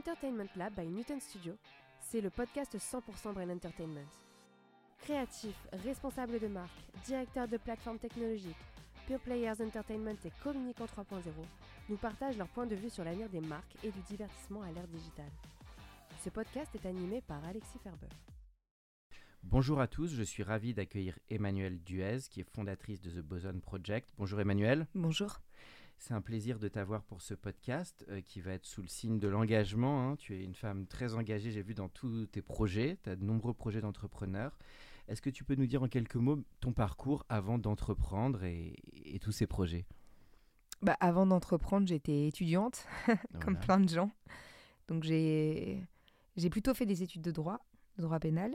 L'Entertainment Lab by Newton Studio, c'est le podcast 100% Brain Entertainment. Créatifs, responsables de marque, directeurs de plateformes technologiques, Pure Players Entertainment et Communicant 3.0 nous partagent leur point de vue sur l'avenir des marques et du divertissement à l'ère digitale. Ce podcast est animé par Alexis Ferber. Bonjour à tous, je suis ravi d'accueillir Emmanuelle Duez, qui est fondatrice de The Boson Project. Bonjour Emmanuelle. Bonjour. C'est un plaisir de t'avoir pour ce podcast euh, qui va être sous le signe de l'engagement. hein. Tu es une femme très engagée, j'ai vu dans tous tes projets, tu as de nombreux projets d'entrepreneurs. Est-ce que tu peux nous dire en quelques mots ton parcours avant d'entreprendre et, et tous ces projets? Bah, avant d'entreprendre, j'étais étudiante, comme Voilà. plein de gens. Donc j'ai j'ai plutôt fait des études de droit, de droit pénal.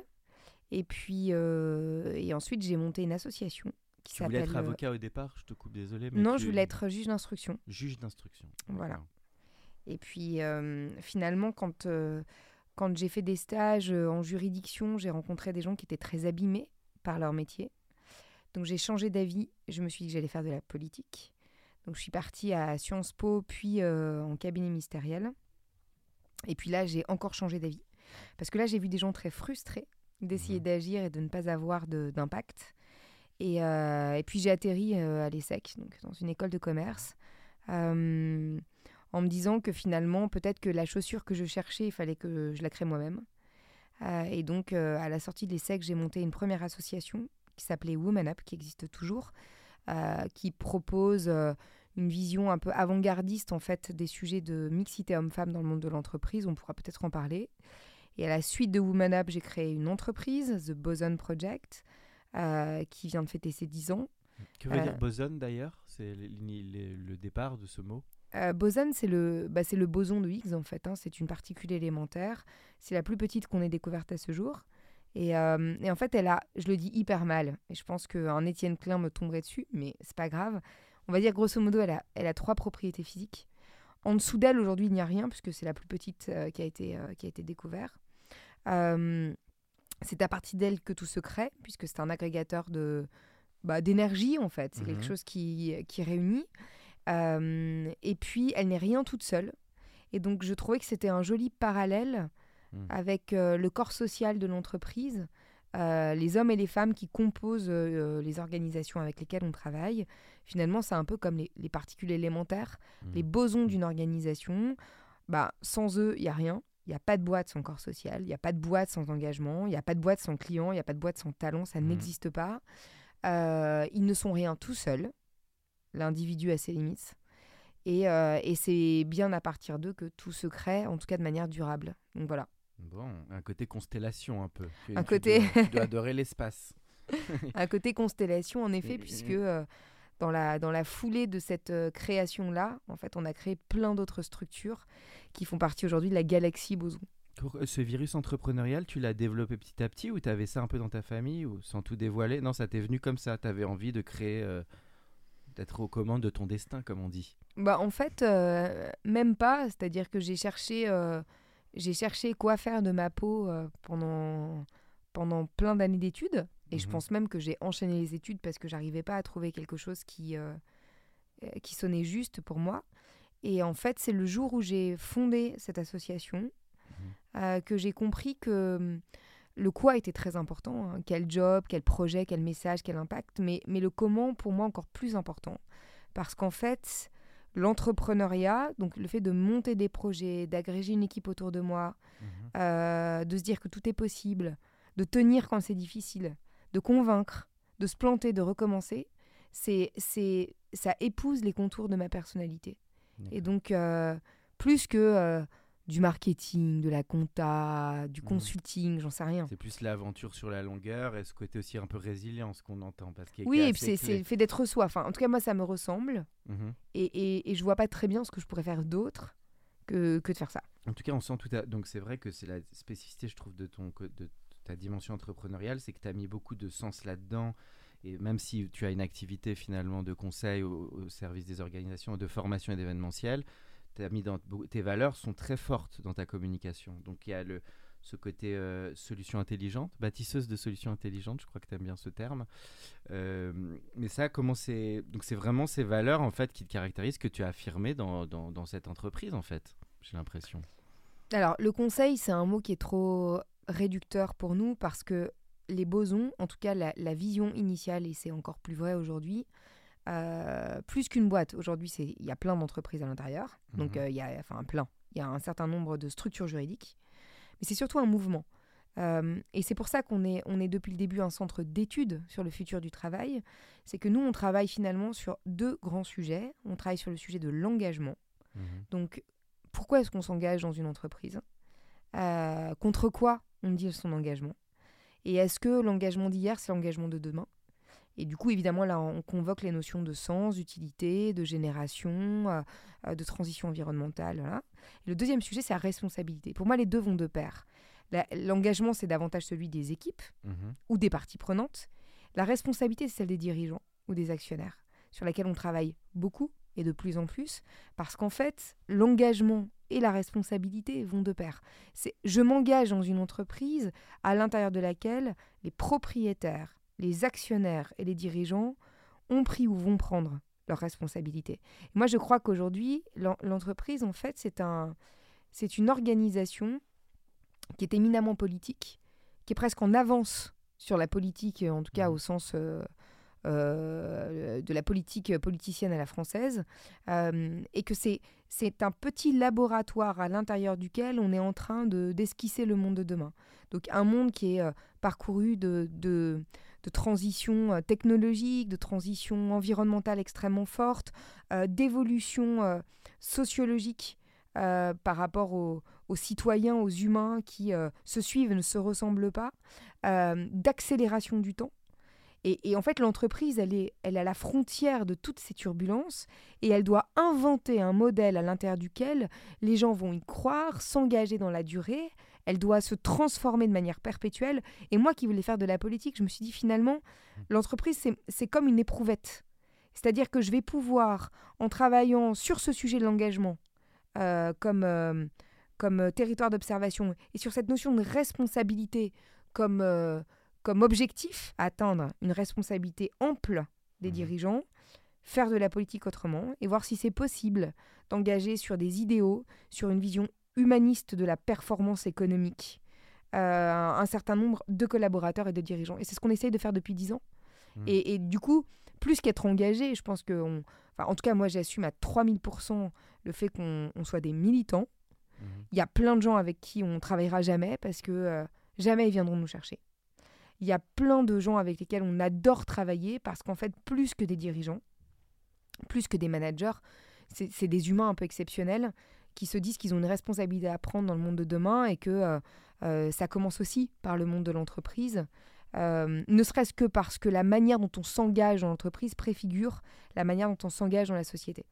Et puis euh, et ensuite j'ai monté une association qui Tu voulais être euh, avocat au départ, je te coupe, désolé. Mais Non, je voulais être juge d'instruction. juge d'instruction. Voilà. Et puis euh, finalement, quand, euh, quand j'ai fait des stages en juridiction, j'ai rencontré des gens qui étaient très abîmés par leur métier. Donc j'ai changé d'avis. Je me suis dit que j'allais faire de la politique. Donc je suis partie à Sciences Po, puis euh, en cabinet ministériel. Et puis là, j'ai encore changé d'avis. Parce que là, j'ai vu des gens très frustrés d'essayer Mhm. d'agir et de ne pas avoir d'impact. Et, euh, et puis j'ai atterri euh, à l'ESSEC, donc dans une école de commerce. Euh, en me disant que finalement, peut-être que la chaussure que je cherchais, il fallait que je la crée moi-même. Et donc, à la sortie de l'ESSEC, j'ai monté une première association qui s'appelait Woman Up, qui existe toujours, qui propose une vision un peu avant-gardiste, en fait, des sujets de mixité homme-femme dans le monde de l'entreprise. On pourra peut-être en parler. Et à la suite de Woman Up, j'ai créé une entreprise, The Boson Project, qui vient de fêter ses 10 ans. Que veut Euh, dire boson d'ailleurs? C'est le, départ de ce mot? Euh, boson, c'est le, bah, le boson de Higgs en fait. hein. C'est une particule élémentaire. C'est la plus petite qu'on ait découverte à ce jour. Et, euh, et en fait, elle a, je le dis hyper mal. Et je pense qu'un Étienne Klein me tomberait dessus, mais c'est pas grave. On va dire grosso modo, elle a, elle a trois propriétés physiques. En dessous d'elle, aujourd'hui, il n'y a rien puisque c'est la plus petite euh, qui a été, euh, qui a été découverte. Euh, c'est à partir d'elle que tout se crée, puisque c'est un agrégateur de bah, d'énergie en fait. C'est Mhm. quelque chose qui, qui réunit. Euh, et puis, elle n'est rien toute seule. Et donc, je trouvais que c'était un joli parallèle Mhm. avec euh, le corps social de l'entreprise, euh, les hommes et les femmes qui composent les organisations avec lesquelles on travaille. Finalement, c'est un peu comme les, les particules élémentaires, les Mhm. bosons d'une organisation. Bah, sans eux, il n'y a rien. Il n'y a pas de boîte sans corps social, il n'y a pas de boîte sans engagement, il n'y a pas de boîte sans client, il n'y a pas de boîte sans talent, ça Mhm. n'existe pas. Euh, ils ne sont rien tout seuls. L'individu a ses limites. Et, euh, et c'est bien à partir d'eux que tout se crée, en tout cas de manière durable. Donc voilà. Bon, un côté constellation un peu. Tu- Un tu côté- dois- tu dois adorer l'espace. Un côté constellation, en effet, Et- puisque euh, dans, la, dans la foulée de cette euh, création-là, en fait, on a créé plein d'autres structures qui font partie aujourd'hui de la galaxie Boson. Euh, Ce virus entrepreneurial, tu l'as développé petit à petit ou tu avais ça un peu dans ta famille ou sans tout dévoiler? Non, ça t'est venu comme ça. Tu avais envie de créer, euh, d'être aux commandes de ton destin, comme on dit. Bah, en fait, euh, même pas. C'est-à-dire que j'ai cherché, euh, j'ai cherché quoi faire de ma peau pendant, pendant plein d'années d'études. Et je Mhm. pense même que j'ai enchaîné les études parce que j'arrivais pas à trouver quelque chose qui, euh, qui sonnait juste pour moi. Et en fait, c'est le jour où j'ai fondé cette association euh, que j'ai compris que hum, le quoi était très important. hein. Quel job, quel projet, quel message, quel impact. Mais, mais le comment, pour moi, encore plus important. Parce qu'en fait, l'entrepreneuriat, donc le fait de monter des projets, d'agréger une équipe autour de moi, Mhm. euh, de se dire que tout est possible, de tenir quand c'est difficile, de convaincre, de se planter, de recommencer, c'est, c'est, ça épouse les contours de ma personnalité. Et donc, euh, plus que euh, du marketing, de la compta, du Mhm. consulting, j'en sais rien. C'est plus l'aventure sur la longueur et ce côté aussi un peu résilience qu'on entend. Parce qu'il Oui, et puis c'est c'est le fait d'être soi. Enfin, en tout cas, moi, ça me ressemble. Mhm. Et, et, et je vois pas très bien ce que je pourrais faire d'autre que, que de faire ça. En tout cas, on sent tout à... Donc c'est vrai que c'est la spécificité, je trouve, de, ton, de ta dimension entrepreneuriale, c'est que tu as mis beaucoup de sens là-dedans. Et même si tu as une activité finalement de conseil au, service des organisations, de formation et d'événementiel, tes valeurs sont très fortes dans ta communication. Donc il y a le, ce côté euh, solution intelligente, bâtisseuse de solutions intelligentes, je crois que tu aimes bien ce terme. Euh, mais ça, comment c'est... Donc c'est vraiment ces valeurs en fait qui te caractérisent, que tu as affirmées dans, dans, dans cette entreprise en fait, j'ai l'impression. Alors, le conseil, c'est un mot qui est trop réducteur pour nous parce que les bosons, en tout cas la, la vision initiale, et c'est encore plus vrai aujourd'hui, euh, plus qu'une boîte, aujourd'hui, il y a plein d'entreprises à l'intérieur. Donc, Mhm. euh, il y a, enfin, plein. Il y a un certain nombre de structures juridiques. Mais c'est surtout un mouvement. Euh, et c'est pour ça qu'on est, on est depuis le début un centre d'études sur le futur du travail. C'est que nous, on travaille finalement sur deux grands sujets. On travaille sur le sujet de l'engagement. Donc, pourquoi est-ce qu'on s'engage dans une entreprise? Contre quoi on dit son engagement Et est-ce que l'engagement d'hier, c'est l'engagement de demain? Et du coup, évidemment, là, on convoque les notions de sens, d'utilité, de génération, euh, euh, de transition environnementale. voilà. Et le deuxième sujet, c'est la responsabilité. Pour moi, les deux vont de pair. L'engagement, c'est davantage celui des équipes Mhm. ou des parties prenantes. La responsabilité, c'est celle des dirigeants ou des actionnaires, sur laquelle on travaille beaucoup et de plus en plus, parce qu'en fait, l'engagement et la responsabilité vont de pair. C'est je m'engage dans une entreprise à l'intérieur de laquelle les propriétaires, les actionnaires et les dirigeants ont pris ou vont prendre leurs responsabilités. Moi, je crois qu'aujourd'hui, l'en- l'entreprise, en fait, c'est un, c'est une organisation qui est éminemment politique, qui est presque en avance sur la politique, en tout cas Mhm. au sens euh, de la politique politicienne à la française, euh, et que c'est c'est un petit laboratoire à l'intérieur duquel on est en train de d'esquisser le monde de demain. Donc un monde qui est euh, parcouru de, de, transitions euh, technologiques, de transitions environnementales extrêmement fortes, euh, d'évolutions euh, sociologiques euh, par rapport aux, aux citoyens, aux humains qui euh, se suivent, ne se ressemblent pas, euh, d'accélération du temps. Et, et en fait, l'entreprise, elle est, elle est à la frontière de toutes ces turbulences et elle doit inventer un modèle à l'intérieur duquel les gens vont y croire, s'engager dans la durée. Elle doit se transformer de manière perpétuelle. Et moi qui voulais faire de la politique, je me suis dit finalement, l'entreprise, c'est- comme une éprouvette. C'est-à-dire que je vais pouvoir, en travaillant sur ce sujet de l'engagement, euh, comme, euh, comme euh, territoire d'observation, et sur cette notion de responsabilité comme, euh, comme objectif atteindre, une responsabilité ample des Mhm. dirigeants, faire de la politique autrement, et voir si c'est possible d'engager sur des idéaux, sur une vision humaniste de la performance économique, euh, un certain nombre de collaborateurs et de dirigeants. Et c'est ce qu'on essaye de faire depuis dix ans. Mhm. Et, et du coup, plus qu'être engagé, je pense que, on- enfin, en tout cas, moi, j'assume à 3000% le fait qu'on on soit des militants. Mhm. Il y a plein de gens avec qui on travaillera jamais parce que euh, jamais ils viendront nous chercher. Il y a plein de gens avec lesquels on adore travailler parce qu'en fait, plus que des dirigeants, plus que des managers, c'est des humains un peu exceptionnels qui se disent qu'ils ont une responsabilité à prendre dans le monde de demain et que euh, euh, ça commence aussi par le monde de l'entreprise. Euh, ne serait-ce que parce que la manière dont on s'engage dans l'entreprise préfigure la manière dont on s'engage dans la société.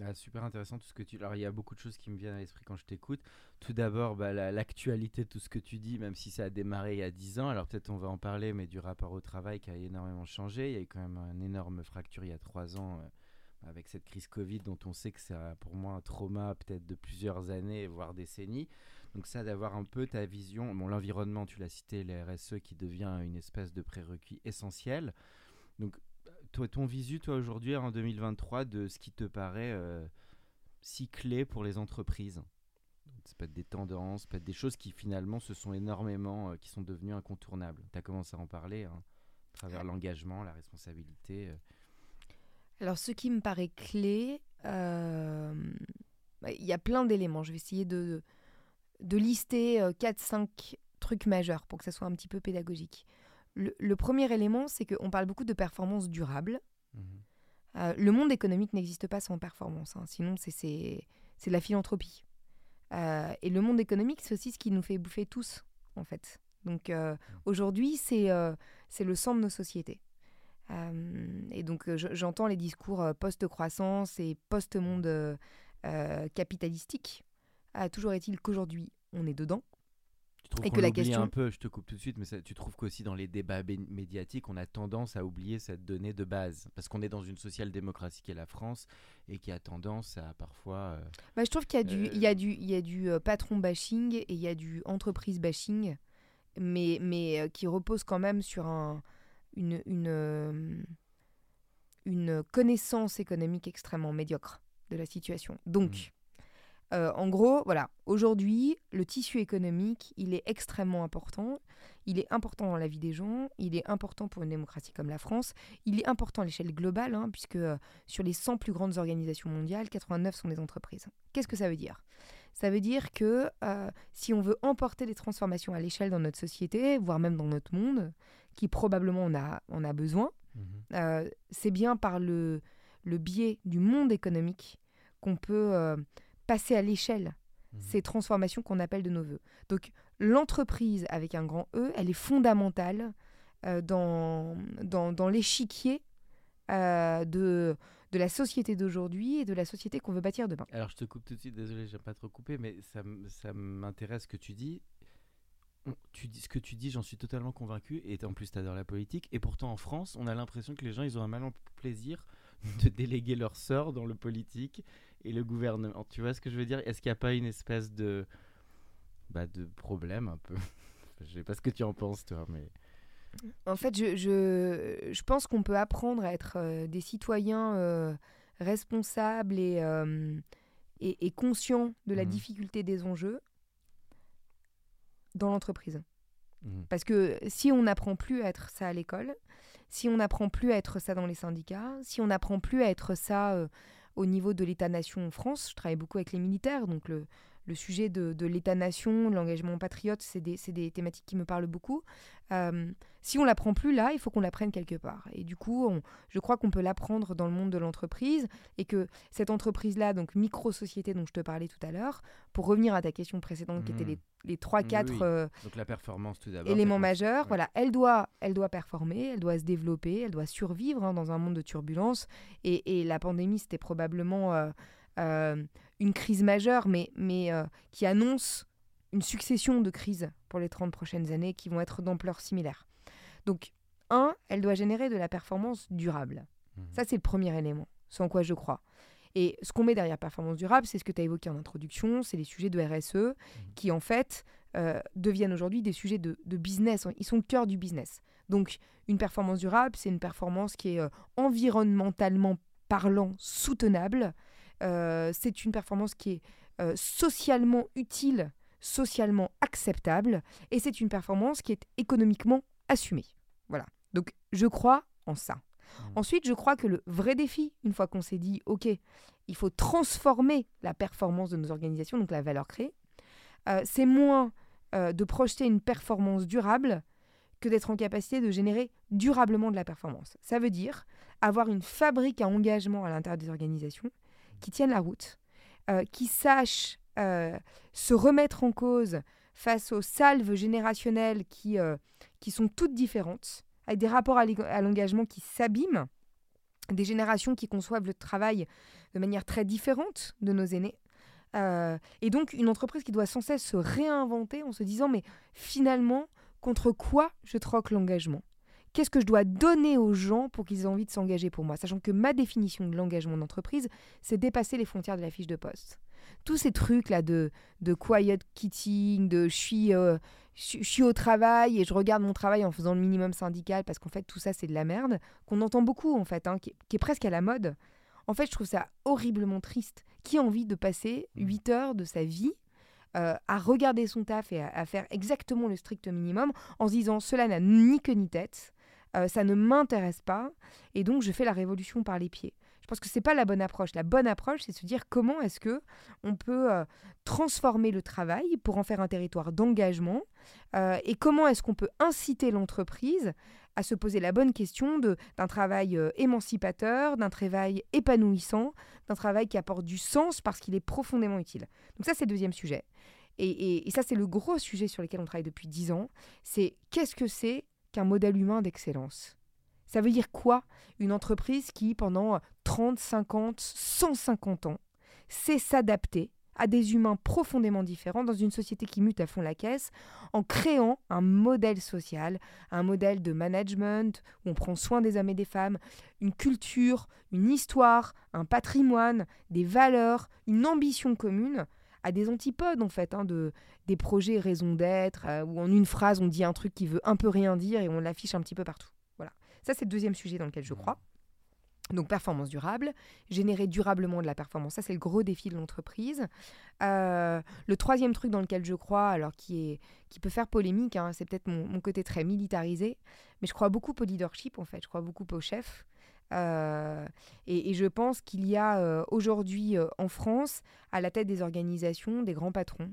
Ah, super intéressant tout ce que tu. Alors il y a beaucoup de choses qui me viennent à l'esprit quand je t'écoute. Tout d'abord, bah, la- l'actualité de tout ce que tu dis, même si ça a démarré il y a 10 ans. Alors peut-être on va en parler, mais du rapport au travail qui a énormément changé. Il y a eu quand même une énorme fracture il y a 3 ans euh, avec cette crise Covid dont on sait que c'est pour moi un trauma peut-être de plusieurs années, voire décennies. Donc ça, d'avoir un peu ta vision. Bon, l'environnement, tu l'as cité, les RSE qui devient une espèce de prérequis essentiel. Donc toi, ton visu, toi, aujourd'hui, en 2023, de ce qui te paraît euh, si clé pour les entreprises? Ça peut être des tendances, peut être des choses qui finalement se sont énormément, euh, qui sont devenues incontournables. Tu as commencé à en parler, hein, à travers l'engagement, la responsabilité. euh. Alors, ce qui me paraît clé, il y a plein d'éléments. Je vais essayer de, de lister 4-5 trucs majeurs pour que ça soit un petit peu pédagogique. Le, le premier élément, c'est qu'on parle beaucoup de performance durable. Mhm. Euh, le monde économique n'existe pas sans performance, hein. sinon c'est- de la philanthropie. Euh, et le monde économique, c'est aussi ce qui nous fait bouffer tous, en fait. Donc aujourd'hui, c'est c'est le sang de nos sociétés. et donc j'entends les discours post-croissance et post-monde capitalistique. Ah, toujours est-il qu'aujourd'hui, on est dedans. Tu trouves et que la question un peu, je te coupe tout de suite, mais tu trouves qu'aussi dans les débats médiatiques, on a tendance à oublier cette donnée de base, parce qu'on est dans une social-démocratie qui est la France et qui a tendance à parfois. Euh, bah, je trouve qu'il y a du, il y a du, il y a du euh, patron bashing et il y a du entreprise bashing, mais mais euh, qui repose quand même sur un, une une une connaissance économique extrêmement médiocre de la situation. Donc mmh. Euh, en gros, voilà, aujourd'hui, le tissu économique, il est extrêmement important. Il est important dans la vie des gens, il est important pour une démocratie comme la France, il est important à l'échelle globale, hein, puisque euh, sur les 100 plus grandes organisations mondiales, 89 sont des entreprises. Qu'est-ce que ça veut dire? Ça veut dire que euh, si on veut emporter des transformations à l'échelle dans notre société, voire même dans notre monde, qui probablement on a, on a besoin, mmh c'est bien par le, le biais du monde économique qu'on peut passer à l'échelle mmh. ces transformations qu'on appelle de nos voeux. Donc l'entreprise avec un grand E, elle est fondamentale euh, dans, dans, dans l'échiquier euh, de, de la société d'aujourd'hui et de la société qu'on veut bâtir demain. Alors je te coupe tout de suite, désolé, j'aime pas trop couper, mais ça, ça m'intéresse ce que tu dis. Tu dis ce que tu dis, j'en suis totalement convaincu. Et en plus, tu adores la politique. Et pourtant, en France, on a l'impression que les gens, ils ont un malin plaisir de déléguer leur sort dans le politique et le gouvernement. Tu vois ce que je veux dire? Est-ce qu'il n'y a pas une espèce de, bah, de problème un peu? Je sais pas ce que tu en penses, toi, mais. En fait, je, je, je pense qu'on peut apprendre à être euh, des citoyens euh, responsables et, euh, et, et, conscients de la mmh. difficulté des enjeux dans l'entreprise. Mmh. Parce que si on n'apprend plus à être ça à l'école, si on n'apprend plus à être ça dans les syndicats, si on n'apprend plus à être ça au niveau de l'État-nation en France. Je travaille beaucoup avec les militaires, donc le, le sujet de, de l'État-nation, l'engagement patriote, c'est des, des, thématiques qui me parlent beaucoup. Euh, si on l'apprend plus là, il faut qu'on l'apprenne quelque part. Et du coup, on, je crois qu'on peut l'apprendre dans le monde de l'entreprise et que cette entreprise-là, donc micro-société dont je te parlais tout à l'heure, pour revenir à ta question précédente qui était mmh. les, les 3-4 euh, éléments majeurs, voilà, elle doit, elle doit performer, elle doit se développer, elle doit survivre hein, dans un monde de turbulence. Et, et la pandémie, c'était probablement... Euh, une crise majeure, mais, mais euh, qui annonce une succession de crises pour les 30 prochaines années qui vont être d'ampleur similaire. Donc, un, elle doit générer de la performance durable. Mmh. Ça, c'est le premier élément, sans quoi je crois. Et ce qu'on met derrière performance durable, c'est ce que tu as évoqué en introduction, c'est les sujets de RSE mmh. qui, en fait, euh, deviennent aujourd'hui des sujets de, business. Ils sont le cœur du business. Donc, une performance durable, c'est une performance qui est euh, environnementalement parlant soutenable, c'est une performance qui est euh, socialement utile, socialement acceptable, et c'est une performance qui est économiquement assumée. Voilà. Donc je crois en ça. Mmh. Ensuite, je crois que le vrai défi, une fois qu'on s'est dit, OK, il faut transformer la performance de nos organisations, donc la valeur créée, euh, c'est moins de projeter une performance durable que d'être en capacité de générer durablement de la performance. Ça veut dire avoir une fabrique à engagement à l'intérieur des organisations qui tiennent la route, euh, qui sachent euh, se remettre en cause face aux salves générationnelles qui, euh, qui sont toutes différentes, avec des rapports à l'engagement qui s'abîment, des générations qui conçoivent le travail de manière très différente de nos aînés. et donc une entreprise qui doit sans cesse se réinventer en se disant mais finalement contre quoi je troque l'engagement? Qu'est-ce que je dois donner aux gens pour qu'ils aient envie de s'engager pour moi Sachant que ma définition de l'engagement d'entreprise, c'est dépasser les frontières de la fiche de poste. Tous ces trucs-là de, de quiet quitting, de je suis, euh, je, suis au travail et je regarde mon travail en faisant le minimum syndical, parce qu'en fait, tout ça, c'est de la merde, qu'on entend beaucoup, en fait, hein, qui, est presque à la mode. En fait, je trouve ça horriblement triste. Qui a envie de passer 8 heures de sa vie euh, à regarder son taf et à, à, faire exactement le strict minimum en se disant cela n'a ni queue ni tête, euh, ça ne m'intéresse pas, et donc je fais la révolution par les pieds. Je pense que c'est pas la bonne approche. La bonne approche, c'est de se dire comment est-ce que on peut euh, transformer le travail pour en faire un territoire d'engagement, euh, et comment est-ce qu'on peut inciter l'entreprise à se poser la bonne question d'un travail émancipateur, d'un travail épanouissant, d'un travail qui apporte du sens parce qu'il est profondément utile. Donc ça, c'est le deuxième sujet. Et, ça, c'est le gros sujet sur lequel on travaille depuis dix ans. C'est qu'est-ce que c'est qu'un modèle humain d'excellence. Ça veut dire quoi Une entreprise qui, pendant 30, 50, 150 ans, sait s'adapter à des humains profondément différents dans une société qui mute à fond la caisse, en créant un modèle social, un modèle de management où on prend soin des hommes et des femmes, une culture, une histoire, un patrimoine, des valeurs, une ambition commune à des antipodes en fait hein, de des projets raison d'être euh, où en une phrase on dit un truc qui veut un peu rien dire et on l'affiche un petit peu partout. Voilà. Ça c'est le deuxième sujet dans lequel je crois. Donc performance durable, générer durablement de la performance, ça c'est le gros défi de l'entreprise. Euh, le troisième truc dans lequel je crois, alors qui, est, qui peut faire polémique, hein, c'est peut-être mon, côté très militarisé, mais je crois beaucoup au leadership en fait, je crois beaucoup au chef. Euh, et, je pense qu'il y a euh, aujourd'hui en France, à la tête des organisations, des grands patrons,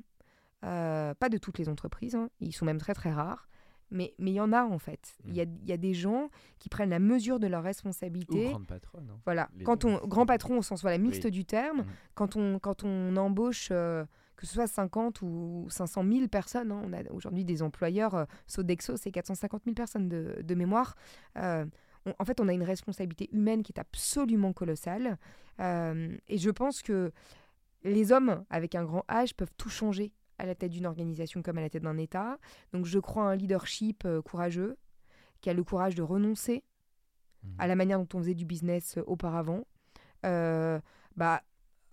pas de toutes les entreprises, hein, ils sont même très très rares, mais il y en a en fait. Il y, a, y, a, des gens qui prennent la mesure de leurs responsabilités. Grand patron. Hein. Voilà. quand on, grand patron au sens voilà, mixte du terme, mm. quand, on, quand on embauche, euh, que ce soit 50 ou 500 000 personnes, hein, on a aujourd'hui des employeurs, euh, Sodexo, c'est 450 000 personnes de, de mémoire. Euh, en fait, on a une responsabilité humaine qui est absolument colossale. et je pense que les hommes avec un grand H peuvent tout changer à la tête d'une organisation comme à la tête d'un État. Donc je crois à un leadership euh, courageux, qui a le courage de renoncer mmh. à la manière dont on faisait du business euh, auparavant, euh, bah,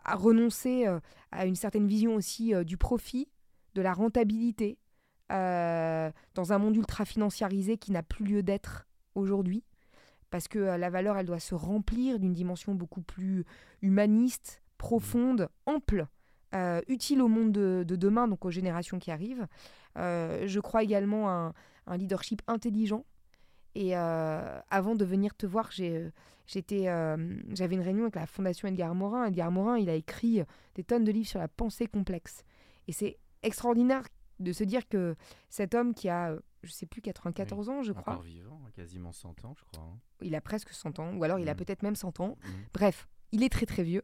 à renoncer à une certaine vision aussi du profit, de la rentabilité, dans un monde ultra financiarisé qui n'a plus lieu d'être aujourd'hui. Parce que la valeur, elle doit se remplir d'une dimension beaucoup plus humaniste, profonde, ample, euh, utile au monde de, demain, donc aux générations qui arrivent. Euh, je crois également à un, leadership intelligent. Et euh, avant de venir te voir, j'étais, j'avais une réunion avec la Fondation Edgar Morin. Edgar Morin, il a écrit des tonnes de livres sur la pensée complexe. Et c'est extraordinaire de se dire que cet homme qui a, je sais plus, 94 ans, je crois. Encore vivant, quasiment 100 ans, je crois. Hein. Il a presque 100 ans, ou alors il a mmh. peut-être même 100 ans. Mmh. Bref, il est très très vieux.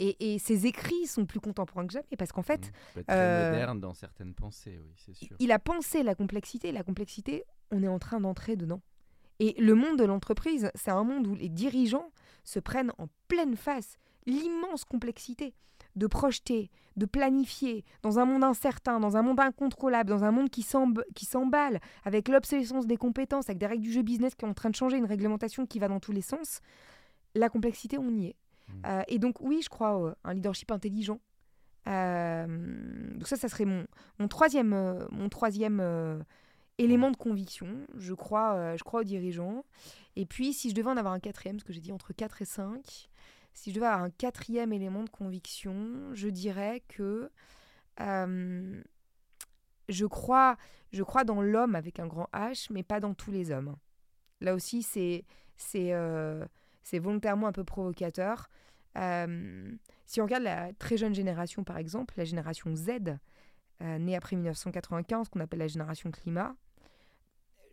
Et, ses écrits sont plus contemporains que jamais parce qu'en fait. Mmh. très euh, moderne dans certaines pensées, oui, c'est sûr. Il a pensé la complexité. La complexité, on est en train d'entrer dedans. Et le monde de l'entreprise, c'est un monde où les dirigeants se prennent en pleine face l'immense complexité de projeter, de planifier dans un monde incertain, dans un monde incontrôlable, dans un monde qui s'emballe, avec l'obsolescence des compétences, avec des règles du jeu business qui sont en train de changer, une réglementation qui va dans tous les sens. La complexité, on y est. Mm. Euh, et donc, oui, je crois à un leadership intelligent. Euh, donc ça, ça serait mon, mon troisième, euh, mon troisième élément de conviction. Je crois, je crois aux dirigeants. Et puis, si je devais en avoir un quatrième, ce que j'ai dit entre 4 et 5, si je devais avoir un quatrième élément de conviction, je dirais que je, crois, je crois dans l'homme avec un grand H, mais pas dans tous les hommes. Là aussi, c'est c'est volontairement un peu provocateur. Euh, si on regarde la très jeune génération, par exemple, la génération Z, euh, née après 1995, qu'on appelle la génération climat,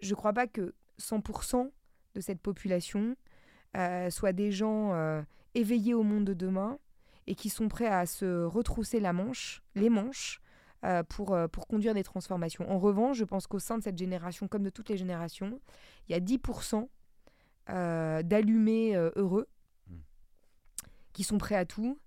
je ne crois pas que 100% de cette population euh, soient des gens éveillés au monde de demain et qui sont prêts à se retrousser la manche, les manches, pour, pour conduire des transformations. En revanche, je pense qu'au sein de cette génération, comme de toutes les générations, il y a 10% euh, d'allumés euh, heureux, hmm. qui sont prêts à tout,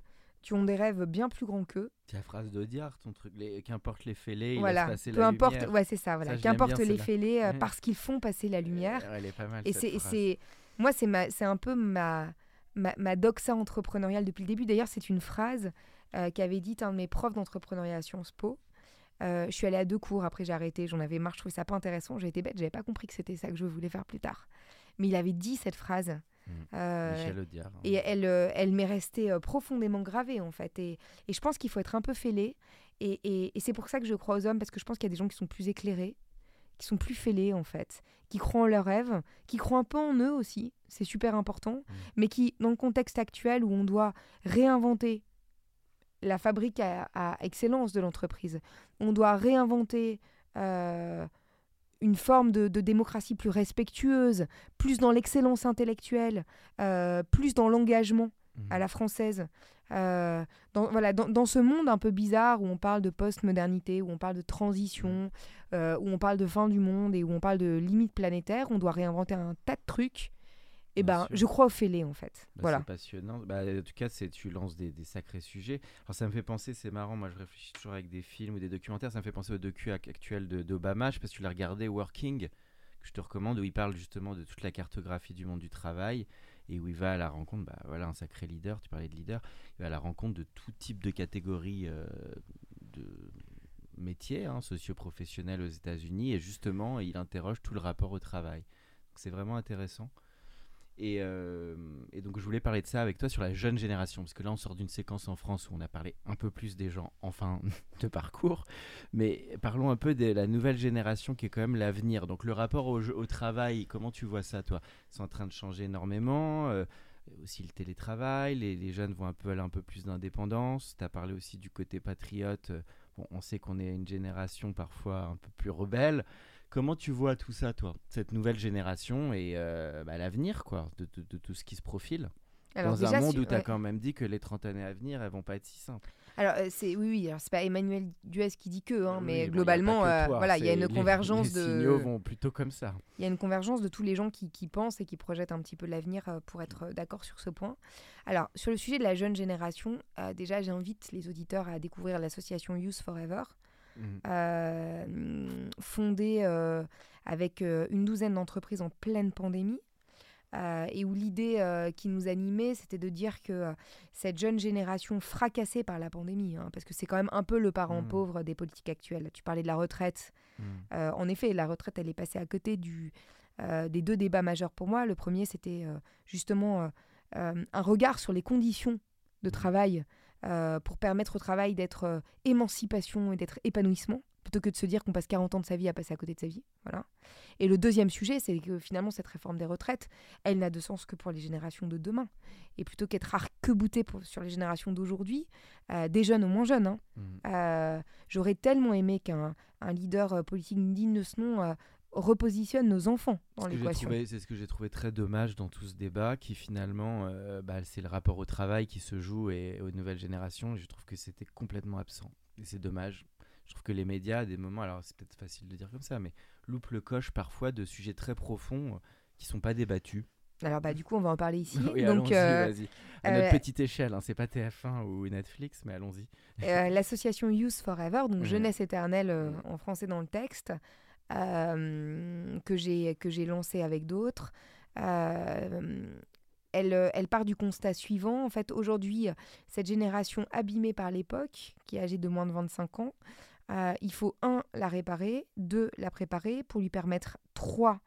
qui ont des rêves bien plus grands qu'eux. C'est la phrase de Diard, ton truc, qu'importe les fêlés, voilà, passer peu la importe, lumière. ouais, c'est ça, voilà, qu'importe les fêlés, euh, parce qu'ils font passer la lumière. elle est pas mal, et c'est, moi, c'est ma, c'est un peu ma, ma, ma, doxa entrepreneuriale depuis le début. D'ailleurs, c'est une phrase qu'avait dite un de mes profs d'entrepreneuriat à Sciences Po. je suis allée à deux cours, après j'ai arrêté, j'en avais marre, je trouvais ça pas intéressant, j'ai été bête, j'avais pas compris que c'était ça que je voulais faire plus tard mais il avait dit cette phrase. Mmh. Euh, hein. Et elle, euh, elle m'est restée euh, profondément gravée, en fait. Et, et je pense qu'il faut être un peu fêlé. Et, et, et c'est pour ça que je crois aux hommes, parce que je pense qu'il y a des gens qui sont plus éclairés, qui sont plus fêlés, en fait, qui croient en leurs rêves, qui croient un peu en eux aussi, c'est super important, mmh. mais qui, dans le contexte actuel où on doit réinventer la fabrique à, excellence de l'entreprise, on doit réinventer une forme de, démocratie plus respectueuse, plus dans l'excellence intellectuelle, plus dans l'engagement à mmh. la française. dans, voilà, dans, ce monde un peu bizarre où on parle de post-modernité, où on parle de transition, mmh. où on parle de fin du monde et où on parle de limites planétaires, on doit réinventer un tas de trucs et eh ben, je crois au fêlé en fait. Bah, voilà. C'est passionnant. Bah, en tout cas, c'est tu lances des, des, sacrés sujets. Alors ça me fait penser, c'est marrant. Moi, je réfléchis toujours avec des films ou des documentaires. Ça me fait penser au docu actuel d'Obama. Je sais pas si tu l'as regardé, Working, que je te recommande, où il parle justement de toute la cartographie du monde du travail et où il va à la rencontre. Bah, voilà, un sacré leader. Tu parlais de leader. Il va à la rencontre de tout type de catégories euh, de métiers hein, socio-professionnels aux États-Unis et justement, il interroge tout le rapport au travail. C'est vraiment intéressant. Euh, et, donc je voulais parler de ça avec toi sur la jeune génération, parce que là on sort d'une séquence en France où on a parlé un peu plus des gens en fin de parcours, mais parlons un peu de la nouvelle génération qui est quand même l'avenir. Donc le rapport au, travail, comment tu vois ça toi? C'est en train de changer énormément, euh, aussi le télétravail, les, jeunes vont un peu aller un peu plus d'indépendance, tu as parlé aussi du côté patriote, bon, on sait qu'on est une génération parfois un peu plus rebelle. Comment tu vois tout ça, toi, cette nouvelle génération et euh, bah, l'avenir, quoi, de, tout ce qui se profile? Dans un monde où tu as quand même dit que les 30 années à venir, elles vont pas être si simples. Alors, euh, c'est oui, oui, alors c'est pas Emmanuel Duez qui dit que, hein, mais globalement, euh, voilà, il y a une convergence de. Les signaux vont plutôt comme ça. Il y a une convergence de tous les gens qui, qui pensent et qui projettent un petit peu l'avenir pour être d'accord sur ce point. Alors, sur le sujet de la jeune génération, déjà, j'invite les auditeurs à découvrir l'association Youth Forever, Mhm. Euh, fondée euh, avec euh, une douzaine d'entreprises en pleine pandémie. et où l'idée qui nous animait, c'était de dire que cette jeune génération fracassée par la pandémie, hein, parce que c'est quand même un peu le parent mhm. pauvre des politiques actuelles. Tu parlais de la retraite. Mhm. en effet, la retraite, elle est passée à côté du, des deux débats majeurs pour moi. Le premier, c'était justement un regard sur les conditions de travail euh, pour permettre au travail d'être euh, émancipation et d'être épanouissement, plutôt que de se dire qu'on passe 40 ans de sa vie à passer à côté de sa vie. Voilà. Et le deuxième sujet, c'est que finalement, cette réforme des retraites, elle n'a de sens que pour les générations de demain. Et plutôt qu'être arc-bouté sur les générations d'aujourd'hui, euh, des jeunes au moins jeunes, hein, mmh. j'aurais tellement aimé qu'un leader politique digne de ce nom repositionne nos enfants dans l'équation. C'est ce que j'ai trouvé très dommage dans tout ce débat, qui finalement, euh, bah, c'est le rapport au travail qui se joue et aux nouvelles générations. je trouve que c'était complètement absent. Et c'est dommage. Je trouve que les médias, à des moments, alors c'est peut-être facile de dire comme ça, mais loupent le coche parfois de sujets très profonds euh, qui sont pas débattus. Alors bah du coup on va en parler ici. Donc euh. À notre petite échelle, hein, c'est pas TF1 ou Netflix, mais allons-y. L'association Youth Forever, donc jeunesse éternelle en français dans le texte, euh, que j'ai lancé avec d'autres. Euh, elle, elle, part du constat suivant. En fait, aujourd'hui, cette génération abîmée par l'époque, qui est âgée de moins de 25 ans, euh, il faut, un, la réparer, deux, la préparer pour lui permettre, trois,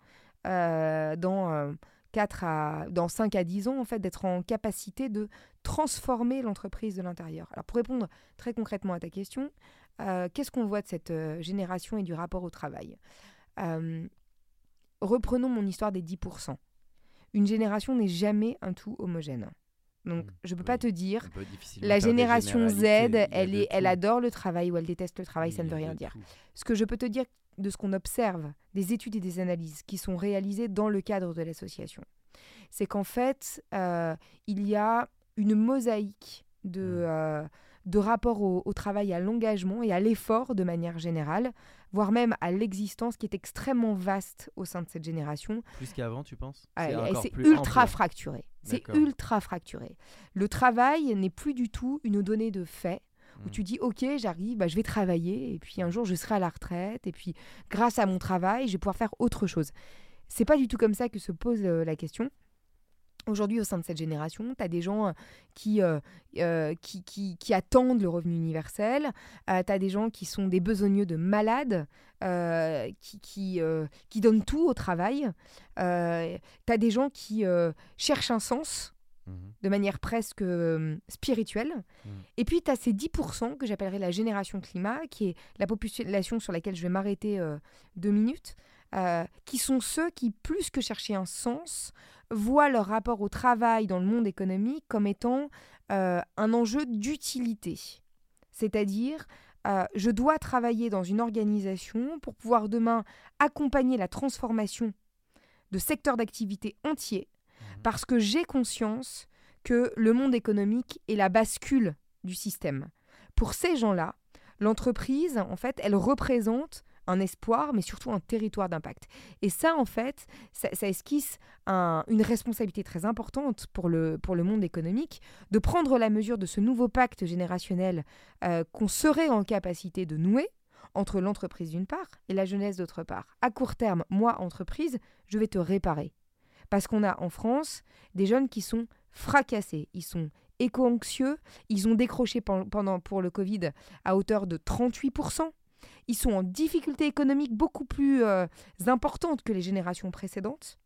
dans, 4 à, dans 5 à 10 ans, en fait, d'être en capacité de transformer l'entreprise de l'intérieur. Alors, pour répondre très concrètement à ta question, euh, qu'est-ce qu'on voit de cette euh, génération et du rapport au travail? Euh, Reprenons mon histoire des 10%. Une génération n'est jamais un tout homogène. Donc, mmh, je ne peux pas te dire, la génération Z, elle, est, elle adore le travail ou elle déteste le travail, ça ne veut rien dire. Ce que je peux te dire de ce qu'on observe, des études et des analyses qui sont réalisées dans le cadre de l'association, c'est qu'en fait, il y a une mosaïque de, mmh de rapport au, travail, à l'engagement et à l'effort de manière générale, voire même à l'existence qui est extrêmement vaste au sein de cette génération. Plus qu'avant, tu penses? Ah, C'est ultra fracturé. C'est ultra fracturé. Le travail n'est plus du tout une donnée de fait où hmm. tu dis ok j'arrive bah, je vais travailler et puis un jour je serai à la retraite et puis grâce à mon travail je vais pouvoir faire autre chose c'est pas du tout comme ça que se pose euh, la question Aujourd'hui, au sein de cette génération, tu as des gens euh, qui, euh, euh, qui, qui, qui, attendent le revenu universel, tu as des gens qui sont des besogneux de malades, qui, qui, qui, donnent tout au travail, tu as des gens qui cherchent un sens mmh de manière presque spirituelle. Mmh. Et puis, tu as ces 10% que j'appellerais la génération climat, qui est la population sur laquelle je vais m'arrêter deux minutes, qui sont ceux qui, plus que chercher un sens, voient leur rapport au travail dans le monde économique comme étant euh, un enjeu d'utilité. C'est-à-dire euh, je dois travailler dans une organisation pour pouvoir demain accompagner la transformation de secteurs d'activité entiers, Mhm. parce que j'ai conscience que le monde économique est la bascule du système. Pour ces gens-là, l'entreprise, en fait, elle représente un espoir, mais surtout un territoire d'impact. Et ça, en fait, ça, esquisse un- une responsabilité très importante pour le, pour le monde économique de prendre la mesure de ce nouveau pacte générationnel euh, qu'on serait en capacité de nouer entre l'entreprise d'une part et la jeunesse d'autre part. À court terme, moi, entreprise, je vais te réparer. Parce qu'on a en France des jeunes qui sont fracassés, ils sont éco-anxieux, ils ont décroché pen- pendant pour le Covid à hauteur de 38%. Ils sont en difficulté économique beaucoup plus euh, importante que les générations précédentes.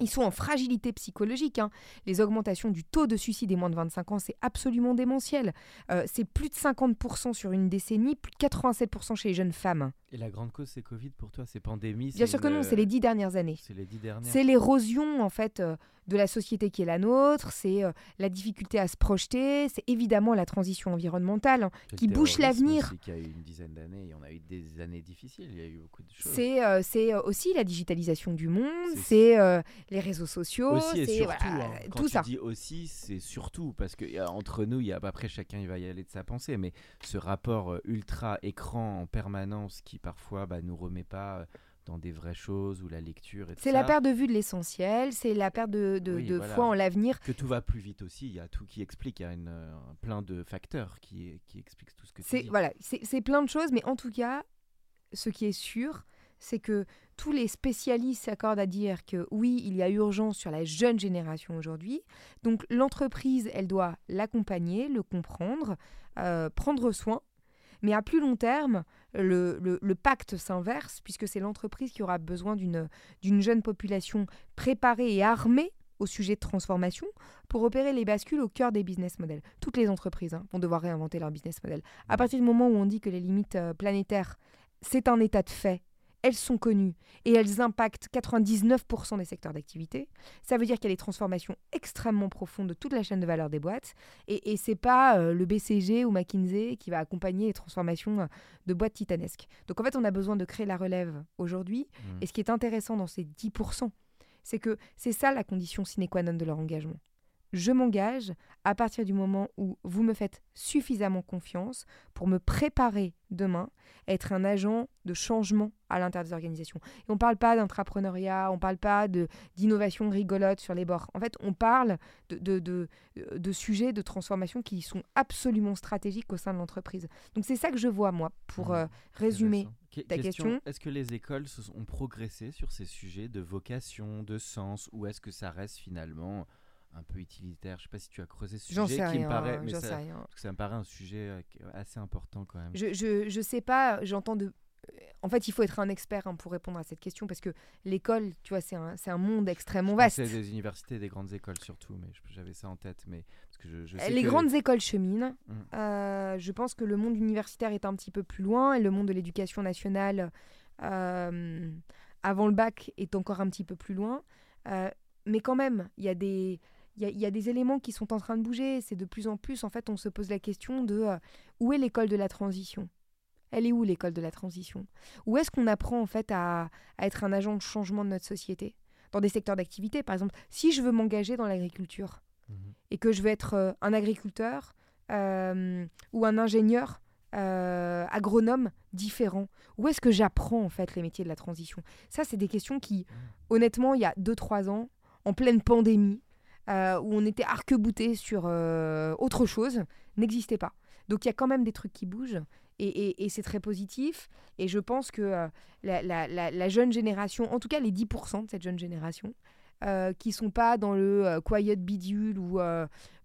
Ils sont en fragilité psychologique. hein. Les augmentations du taux de suicide des moins de 25 ans, c'est absolument démentiel. Euh, c'est plus de 50% sur une décennie, plus de 87% chez les jeunes femmes. Et la grande cause, c'est Covid pour toi C'est pandémie Bien c'est sûr que une, non, euh, c'est les dix dernières années. C'est les dix dernières. C'est l'érosion en fait euh, de la société qui est la nôtre, c'est euh, la difficulté à se projeter, c'est évidemment la transition environnementale. hein. C'est qui bouche l'avenir. Qui a eu une dizaine d'années, on a eu des années difficiles, il y a eu beaucoup de choses. C'est euh, c'est euh, aussi la digitalisation du monde, C'est- c'est les réseaux sociaux, aussi et c'est surtout, voilà, hein, quand tout tu ça. dis aussi, c'est surtout parce que entre nous, il y a après chacun il va y aller de sa pensée, mais ce rapport euh, ultra écran en permanence qui parfois bah, nous remet pas euh, dans des vraies choses ou la lecture C'est la perte de vue de l'essentiel, c'est la perte de, de- Oui, de voilà. foi en l'avenir. que tout va plus vite aussi. Il y a tout qui explique, il y a une, euh, plein de facteurs qui qui expliquent tout ce que tu C'est dis. voilà, c'est c'est plein de choses, mais en tout cas, ce qui est sûr, c'est que tous les spécialistes s'accordent à dire que oui, il y a urgence sur la jeune génération aujourd'hui. Donc l'entreprise, elle doit l'accompagner, le comprendre, euh, prendre soin. Mais à plus long terme, le, le- le pacte s'inverse, puisque c'est l'entreprise qui aura besoin d'une d'une jeune population préparée et armée au sujet de transformation pour opérer les bascules au cœur des business models. Toutes les entreprises hein, vont devoir réinventer leur business model. À partir du moment où on dit que les limites euh, planétaires, c'est un état de fait, elles sont connues et elles impactent 99% des secteurs d'activité, ça veut dire qu'il y a des transformations extrêmement profondes de toute la chaîne de valeur des boîtes. Et, et c'est pas euh, le BCG ou McKinsey qui va accompagner les transformations euh, de boîtes titanesques. Donc en fait, on a besoin de créer la relève aujourd'hui. Mm. Et ce qui est intéressant dans ces 10%, c'est que c'est ça la condition sine qua non de leur engagement. Je m'engage à partir du moment où vous me faites suffisamment confiance pour me préparer demain à être un agent de changement à l'intérieur des organisations. Et on ne parle pas d'entrepreneuriat, on ne parle pas d'innovation rigolote sur les bords. En fait, on parle de, de, de, de sujets de transformation qui sont absolument stratégiques au sein de l'entreprise. Donc c'est ça que je vois, moi, pour euh, résumer. Ta question. Est-ce que les écoles ont progressé sur ces sujets de vocation, de sens, ou est-ce que ça reste finalement un peu utilitaire Je sais pas si tu as creusé ce sujet sais qui rien. me paraît, mais j'en ça, sais rien. parce que ça me paraît un sujet euh, assez important quand même. Je, je, je sais pas, j'entends de. En fait, il faut être un expert hein, pour répondre à cette question parce que l'école, tu vois, c'est un, c'est un monde extrêmement Je vaste. pensais des universités, des grandes écoles surtout, mais j'avais ça en tête. Mais parce que je, je sais Les que- grandes écoles cheminent. Mm. Euh, je pense que le monde universitaire est un petit peu plus loin et le monde de l'éducation nationale, euh, avant le bac, est encore un petit peu plus loin. Euh, mais quand même, il y a des. Il y, a- il y a des éléments qui sont en train de bouger. C'est de plus en plus, en fait, on se pose la question de euh, où est l'école de la transition? Elle est où l'école de la transition? Où est-ce qu'on apprend, en fait, à, à être un agent de changement de notre société? Dans des secteurs d'activité, par exemple, si je veux m'engager dans l'agriculture, Mhm. et que je vais être euh, un agriculteur euh, ou un ingénieur euh, agronome différent Où est-ce que j'apprends en fait les métiers de la transition? Ça, c'est des questions qui, honnêtement, il y a 2-3 ans, en pleine pandémie, euh, où on était arc-bouté sur euh, autre chose, n'existaient pas. Donc il y a quand même des trucs qui bougent. Et, et- c'est très positif. Et je pense que euh, la, la- jeune génération, en tout cas les 10% de cette jeune génération, qui sont pas dans le quiet bidule ou,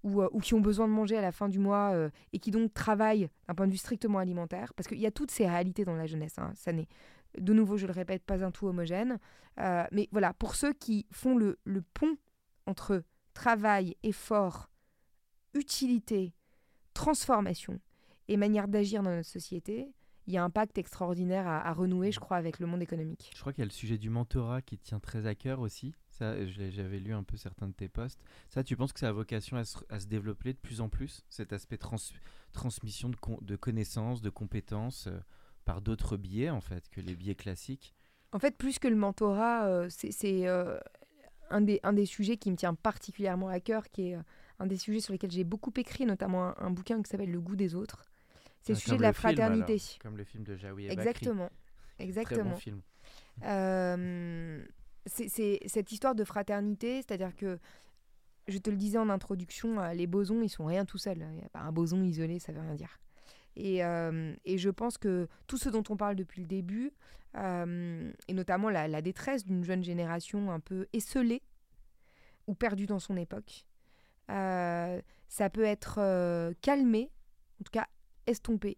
ou, ou qui ont besoin de manger à la fin du mois et qui donc travaillent d'un point de vue strictement alimentaire, parce qu'il y a toutes ces réalités dans la jeunesse. hein. Ça n'est, de nouveau, je le répète, pas un tout homogène. Mais voilà, pour ceux qui font le, le pont entre travail, effort, utilité, transformation et manière d'agir dans notre société, il y a un pacte extraordinaire à, à renouer, je crois, avec le monde économique. Je crois qu'il y a le sujet du mentorat qui tient très à cœur aussi. Ça, j'avais lu un peu certains de tes posts. Ça, tu penses que ça a vocation à se, développer de plus en plus, cet aspect transmission de, de, connaissances, de compétences, euh, par d'autres biais, en fait, que les biais classiques? En fait, plus que le mentorat, euh, c'est euh, un, des, un des sujets qui me tient particulièrement à cœur, qui est un des sujets sur lesquels j'ai beaucoup écrit, notamment un, bouquin qui s'appelle Le goût des autres. C'est le ah, sujet de la fraternité. comme le film de Jaoui et Exactement. Exactement. Très bon film. Euh, c'est cette histoire de fraternité, c'est-à-dire que je te le disais en introduction, euh, les bosons, ils sont rien tout seuls. Un boson isolé, ça veut rien dire. Et, euh, et, je pense que tout ce dont on parle depuis le début, et notamment la, détresse d'une jeune génération un peu esselée ou perdue dans son époque, ça peut être calmé, en tout cas estompé,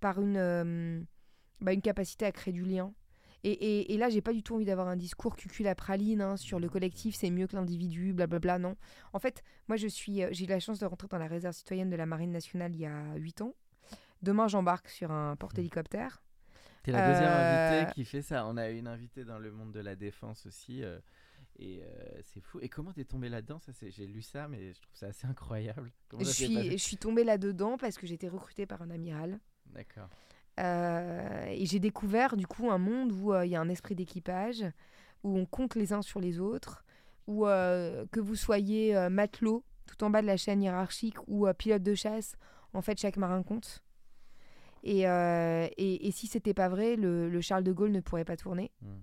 par une, bah, une capacité à créer du lien, et, et, et, là, j'ai pas du tout envie d'avoir un discours cuculapraline hein, sur le collectif, c'est mieux que l'individu, blablabla. Non. En fait, moi, euh, j'ai eu la chance de rentrer dans la réserve citoyenne de la Marine nationale il y a 8 ans. Demain, j'embarque sur un porte-hélicoptère. T'es la deuxième euh, invitée qui fait ça. On a une invitée dans le monde de la défense aussi. Euh, et c'est fou. Et comment t'es tombée là-dedans? J'ai lu ça, mais je trouve ça assez incroyable. je, suis, je suis tombée là-dedans parce que j'ai été recrutée par un amiral. D'accord. Euh, et j'ai découvert du coup un monde où euh, il y a un esprit d'équipage, où on compte les uns sur les autres, où euh, que vous soyez matelot tout en bas de la chaîne hiérarchique ou pilote de chasse, en fait chaque marin compte. Et, et, et si c'était pas vrai, le, Charles de Gaulle ne pourrait pas tourner. Hmm.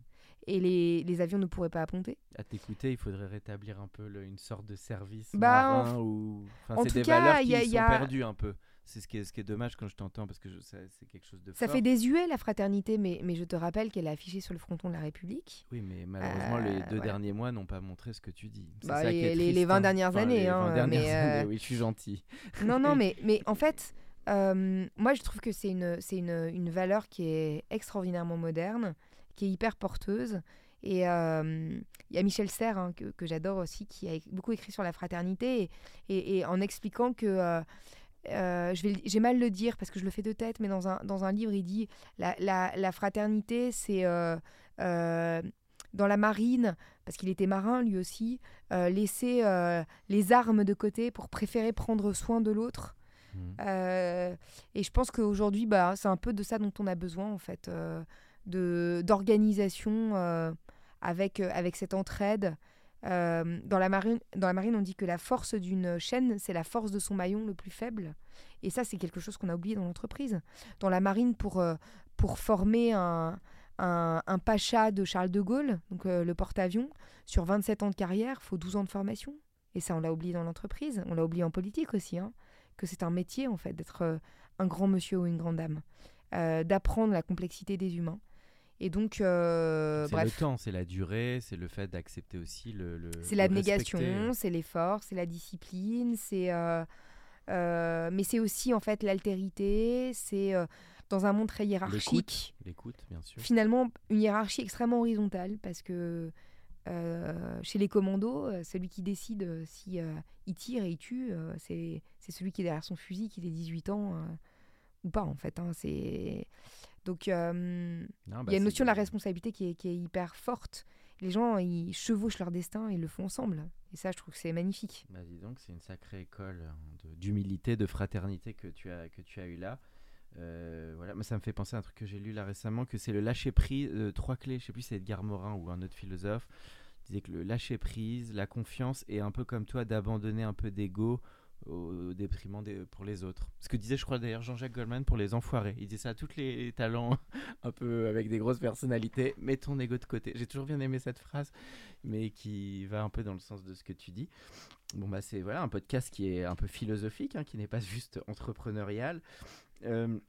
Et les, les, avions ne pourraient pas apponter. À t'écouter, il faudrait rétablir un peu une sorte de service bah, marin ou. Enfin, c'est des cas, valeurs qui y a, sont perdues un peu. C'est ce qui, est, ce qui est dommage quand je t'entends parce que c'est quelque chose de. Ça fait désuet la fraternité, mais, mais je te rappelle qu'elle est affichée sur le fronton de la République. Oui, mais malheureusement, les euh, deux derniers mois n'ont pas montré ce que tu dis. Bah, les, les, 20 hein. dernières années. Les 20 hein, dernières années, euh, oui, je suis gentil. Non, non, mais, mais en fait, euh, moi je trouve que c'est une, une, une valeur qui est extraordinairement moderne, qui est hyper porteuse. Et il y a Michel Serres, hein, que, j'adore aussi, qui a beaucoup écrit sur la fraternité, et, en expliquant que euh, j'ai mal le dire parce que je le fais de tête, mais dans un, dans un livre, il dit la, la, fraternité, c'est euh, euh, dans la marine, parce qu'il était marin lui aussi, laisser les armes de côté pour préférer prendre soin de l'autre. Mmh. et je pense qu'aujourd'hui, bah, c'est un peu de ça dont on a besoin, en fait, d'organisation avec, avec cette entraide. Euh, dans, la marine, dans la marine, on dit que la force d'une chaîne, c'est la force de son maillon le plus faible. Et ça, c'est quelque chose qu'on a oublié dans l'entreprise. Dans la marine, pour, euh, pour former un, un, pacha de Charles de Gaulle, donc euh, le porte-avions, sur 27 ans de carrière, faut 12 ans de formation. Et ça, on l'a oublié dans l'entreprise. On l'a oublié en politique aussi, hein, que c'est un métier, en fait, d'être un grand monsieur ou une grande dame, d'apprendre la complexité des humains. Et donc, euh, c'est le temps, c'est la durée, c'est le fait d'accepter aussi le. le c'est l'abnégation, c'est l'effort, c'est la discipline, c'est. Euh, euh, mais c'est aussi en fait l'altérité, c'est dans un monde très hiérarchique. L'écoute, bien sûr. Finalement, une hiérarchie extrêmement horizontale parce que chez les commandos, celui qui décide si il tire et il tue, c'est celui qui est derrière son fusil, qui a 18 ans ou pas en fait. Hein, c'est donc, euh, bah, il y a une notion de la responsabilité qui est, qui est, hyper forte. Les gens, ils chevauchent leur destin et ils le font ensemble. Et ça, je trouve que c'est magnifique. Bah, dis donc, c'est une sacrée école hein, d'humilité, de, fraternité que tu as, que tu as eu là. Euh, voilà, mais ça me fait penser à un truc que j'ai lu là récemment, que c'est le lâcher prise, euh, trois clés. Je sais plus si c'est Edgar Morin ou un autre philosophe. Il disait que le lâcher prise, la confiance et un peu comme toi d'abandonner un peu d'ego au déprimant des, pour les autres. Ce que disait, je crois d'ailleurs Jean-Jacques Goldman pour les enfoirés. Il disait ça à tous les talents un peu avec des grosses personnalités. Mets ton ego de côté. J'ai toujours bien aimé cette phrase, mais qui va un peu dans le sens de ce que tu dis. Bon bah c'est voilà un podcast qui est un peu philosophique, hein, qui n'est pas juste entrepreneurial. Euh,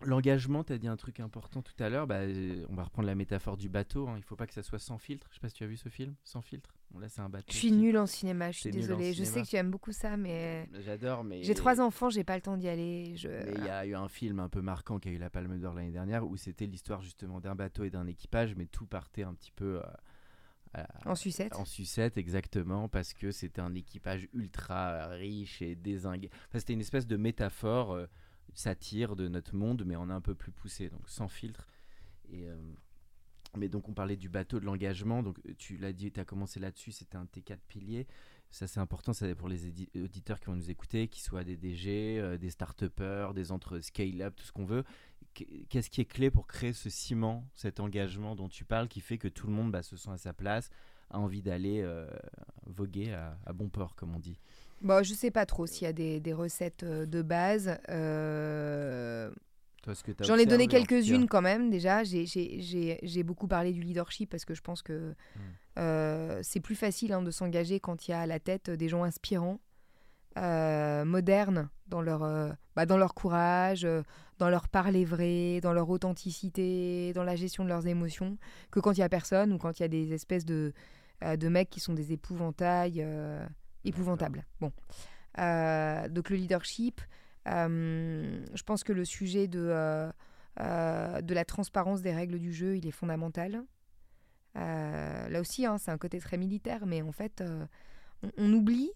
L'engagement, tu as dit un truc important tout à l'heure. Bah, on va reprendre la métaphore du bateau. Hein. Il faut pas que ça soit sans filtre. Je sais pas si tu as vu ce film, sans filtre. Bon, là, c'est un bateau. Je suis nulle en cinéma. Je suis désolée. Je sais que tu aimes beaucoup ça, mais j'adore. Mais j'ai trois enfants, j'ai pas le temps d'y aller. Je... il y a eu un film un peu marquant qui a eu la Palme d'Or l'année dernière où c'était l'histoire justement d'un bateau et d'un équipage, mais tout partait un petit peu. Euh, en sucette. En sucette, exactement, parce que c'était un équipage ultra riche et désingué. Enfin, c'était une espèce de métaphore. Euh, satire de notre monde, mais est un peu plus poussé, donc sans filtre. Euh, Mais donc, on parlait du bateau de l'engagement. Donc, tu l'as dit, tu as commencé là-dessus, c'était un de tes quatre piliers. Ça, c'est important ça, pour les auditeurs qui vont nous écouter, qu'ils soient des DG, des start-upers, des entre scale-up, tout ce qu'on veut. Qu'est-ce qui est clé pour créer ce ciment, cet engagement dont tu parles, qui fait que tout le monde bah, se sent à sa place, a envie d'aller voguer à bon port, comme on dit? Bon, je sais pas trop s'il y a des, des recettes euh, de base. Euh... J'en ai donné quelques-unes quand même déjà. J'ai beaucoup parlé du leadership parce que je pense que hmm. euh, c'est plus facile hein, de s'engager quand il y a à la tête des gens inspirants, euh, modernes dans leur, bah, dans leur courage, dans leur parler vrai, dans leur authenticité, dans la gestion de leurs émotions, que quand il y a personne ou quand il y a des espèces de, de mecs qui sont des épouvantails épouvantable. Bon. Euh, donc le leadership, euh, je pense que le sujet de, euh, de la transparence des règles du jeu, il est fondamental. là aussi, hein, c'est un côté très militaire, mais en fait, on, oublie,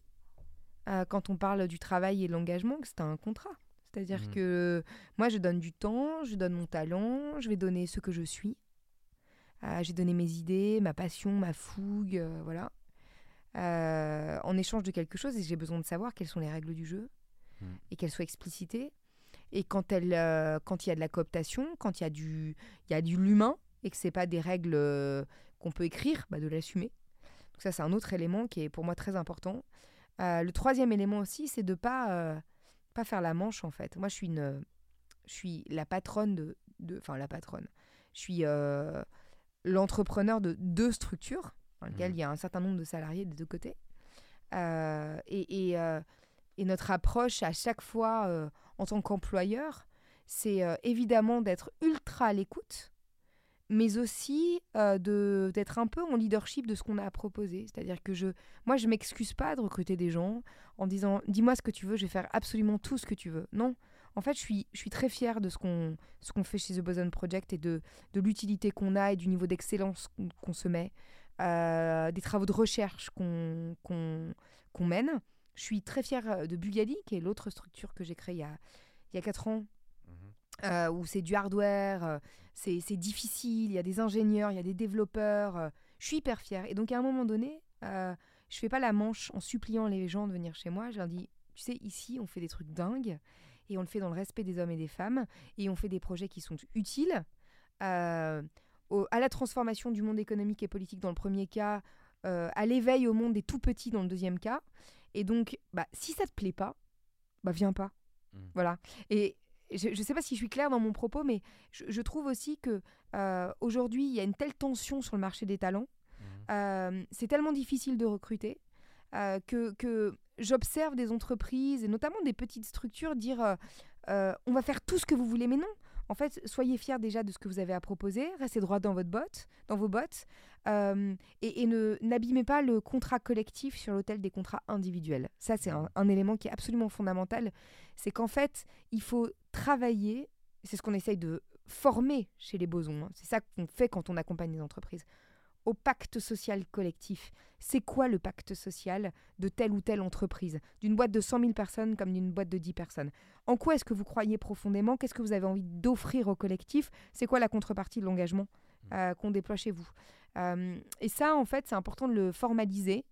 quand on parle du travail et de l'engagement, que c'est un contrat. C'est-à-dire mmh. que moi, je donne du temps, je donne mon talent, je vais donner ce que je suis. j'ai donné mes idées, ma passion, ma fougue, voilà. Euh, en échange de quelque chose et j'ai besoin de savoir quelles sont les règles du jeu hmm. et qu'elles soient explicitées. Et quand euh, quand il y a de la cooptation, quand il y a du, il y a du l'humain et que c'est pas des règles euh, qu'on peut écrire, bah de l'assumer. Donc ça c'est un autre élément qui est pour moi très important. le troisième élément aussi, c'est de pas pas faire la manche en fait. Moi je suis une, je suis la patronne de, enfin la patronne. Je suis l'entrepreneur de deux structures dans lequel mmh. il y a un certain nombre de salariés des deux côtés. Euh, et, euh, et, notre approche à chaque fois euh, en tant qu'employeur, c'est évidemment d'être ultra à l'écoute, mais aussi de d'être un peu en leadership de ce qu'on a à proposer. C'est-à-dire que je, moi, je m'excuse pas de recruter des gens en disant dis-moi ce que tu veux, je vais faire absolument tout ce que tu veux. Non. En fait, je suis, je suis très fière de ce qu'on ce qu'on fait chez The Boson Project et de, de l'utilité qu'on a et du niveau d'excellence qu'on se met. Euh, des travaux de recherche qu'on mène. Je suis très fière euh, de Bugali, qui est l'autre structure que j'ai créée il y a, il y a 4 ans, mhm. euh, où c'est du hardware, c'est difficile, il y a des ingénieurs, il y a des développeurs. je suis hyper fière. Et donc à un moment donné, je fais pas la manche en suppliant les gens de venir chez moi. Je leur dis, tu sais, ici, on fait des trucs dingues et on le fait dans le respect des hommes et des femmes et on fait des projets qui sont utiles à la transformation du monde économique et politique dans le premier cas, euh, à l'éveil au monde des tout petits dans le deuxième cas. Et donc, bah, si ça te plaît pas, bah viens pas. Mmh. Voilà. Et je ne sais pas si je suis claire dans mon propos, mais je, trouve aussi que euh, aujourd'hui, il y a une telle tension sur le marché des talents. Mmh. Euh, c'est tellement difficile de recruter que, que j'observe des entreprises, et notamment des petites structures, dire on va faire tout ce que vous voulez, mais non. En fait, soyez fiers déjà de ce que vous avez à proposer, restez droit dans votre botte, dans vos bottes, euh, et, ne n'abîmez pas le contrat collectif sur l'autel des contrats individuels. Ça, c'est un, élément qui est absolument fondamental. C'est qu'en fait, il faut travailler. C'est ce qu'on essaye de former chez les bosons. Hein. C'est ça qu'on fait quand on accompagne les entreprises au pacte social collectif. C'est quoi le pacte social de telle ou telle entreprise? D'une boîte de 100 000 personnes comme d'une boîte de 10 personnes. En quoi est-ce que vous croyez profondément? Qu'est-ce que vous avez envie d'offrir au collectif? C'est quoi la contrepartie de l'engagement mmh. euh, qu'on déploie chez vous? Euh, Et ça, en fait, c'est important de le formaliser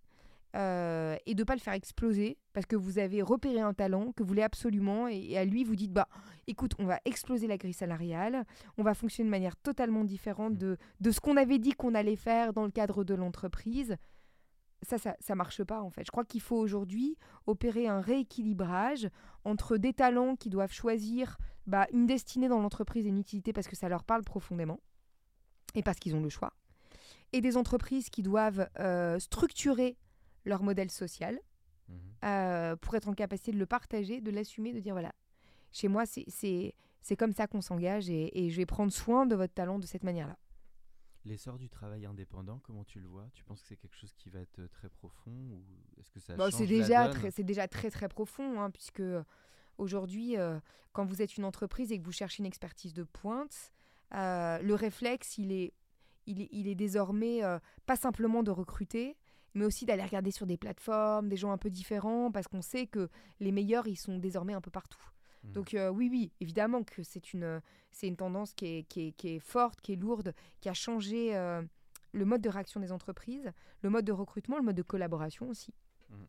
euh, et de pas le faire exploser parce que vous avez repéré un talent que vous voulez absolument et, à lui vous dites bah écoute on va exploser la grille salariale on va fonctionner de manière totalement différente mm. de, de ce qu'on avait dit qu'on allait faire dans le cadre de l'entreprise ça, ça, ça marche pas en fait. Je crois qu'il faut aujourd'hui opérer un rééquilibrage entre des talents qui doivent choisir bah, une destinée dans l'entreprise et une utilité parce que ça leur parle profondément et parce qu'ils ont le choix, et des entreprises qui doivent euh, structurer leur modèle social mhm. euh, pour être en capacité de le partager, de l'assumer, de dire voilà, chez moi, c'est comme ça qu'on s'engage et, je vais prendre soin de votre talent de cette manière-là. L'essor du travail indépendant, comment tu le vois? Tu penses que c'est quelque chose qui va être très profond ou est-ce que ça bah, C'est déjà, très, déjà très très profond, hein, puisque aujourd'hui, euh, quand vous êtes une entreprise et que vous cherchez une expertise de pointe, euh, le réflexe, il est, il est, il est désormais pas simplement de recruter, mais aussi d'aller regarder sur des plateformes, des gens un peu différents, parce qu'on sait que les meilleurs, ils sont désormais un peu partout. Mhm. Donc euh, oui, oui, évidemment que c'est une, c'est une tendance qui est, qui, est, qui est forte, qui est lourde, qui a changé euh, le mode de réaction des entreprises, le mode de recrutement, le mode de collaboration aussi. Mhm.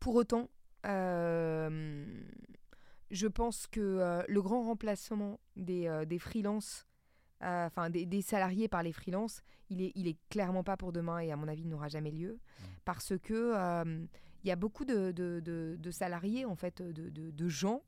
Pour autant, euh, je pense que le grand remplacement des, des freelances, enfin des, des salariés par les freelances, il est, il est clairement pas pour demain et à mon avis il n'aura jamais lieu parce que euh, il y a beaucoup de, de- de- de salariés en fait, de, gens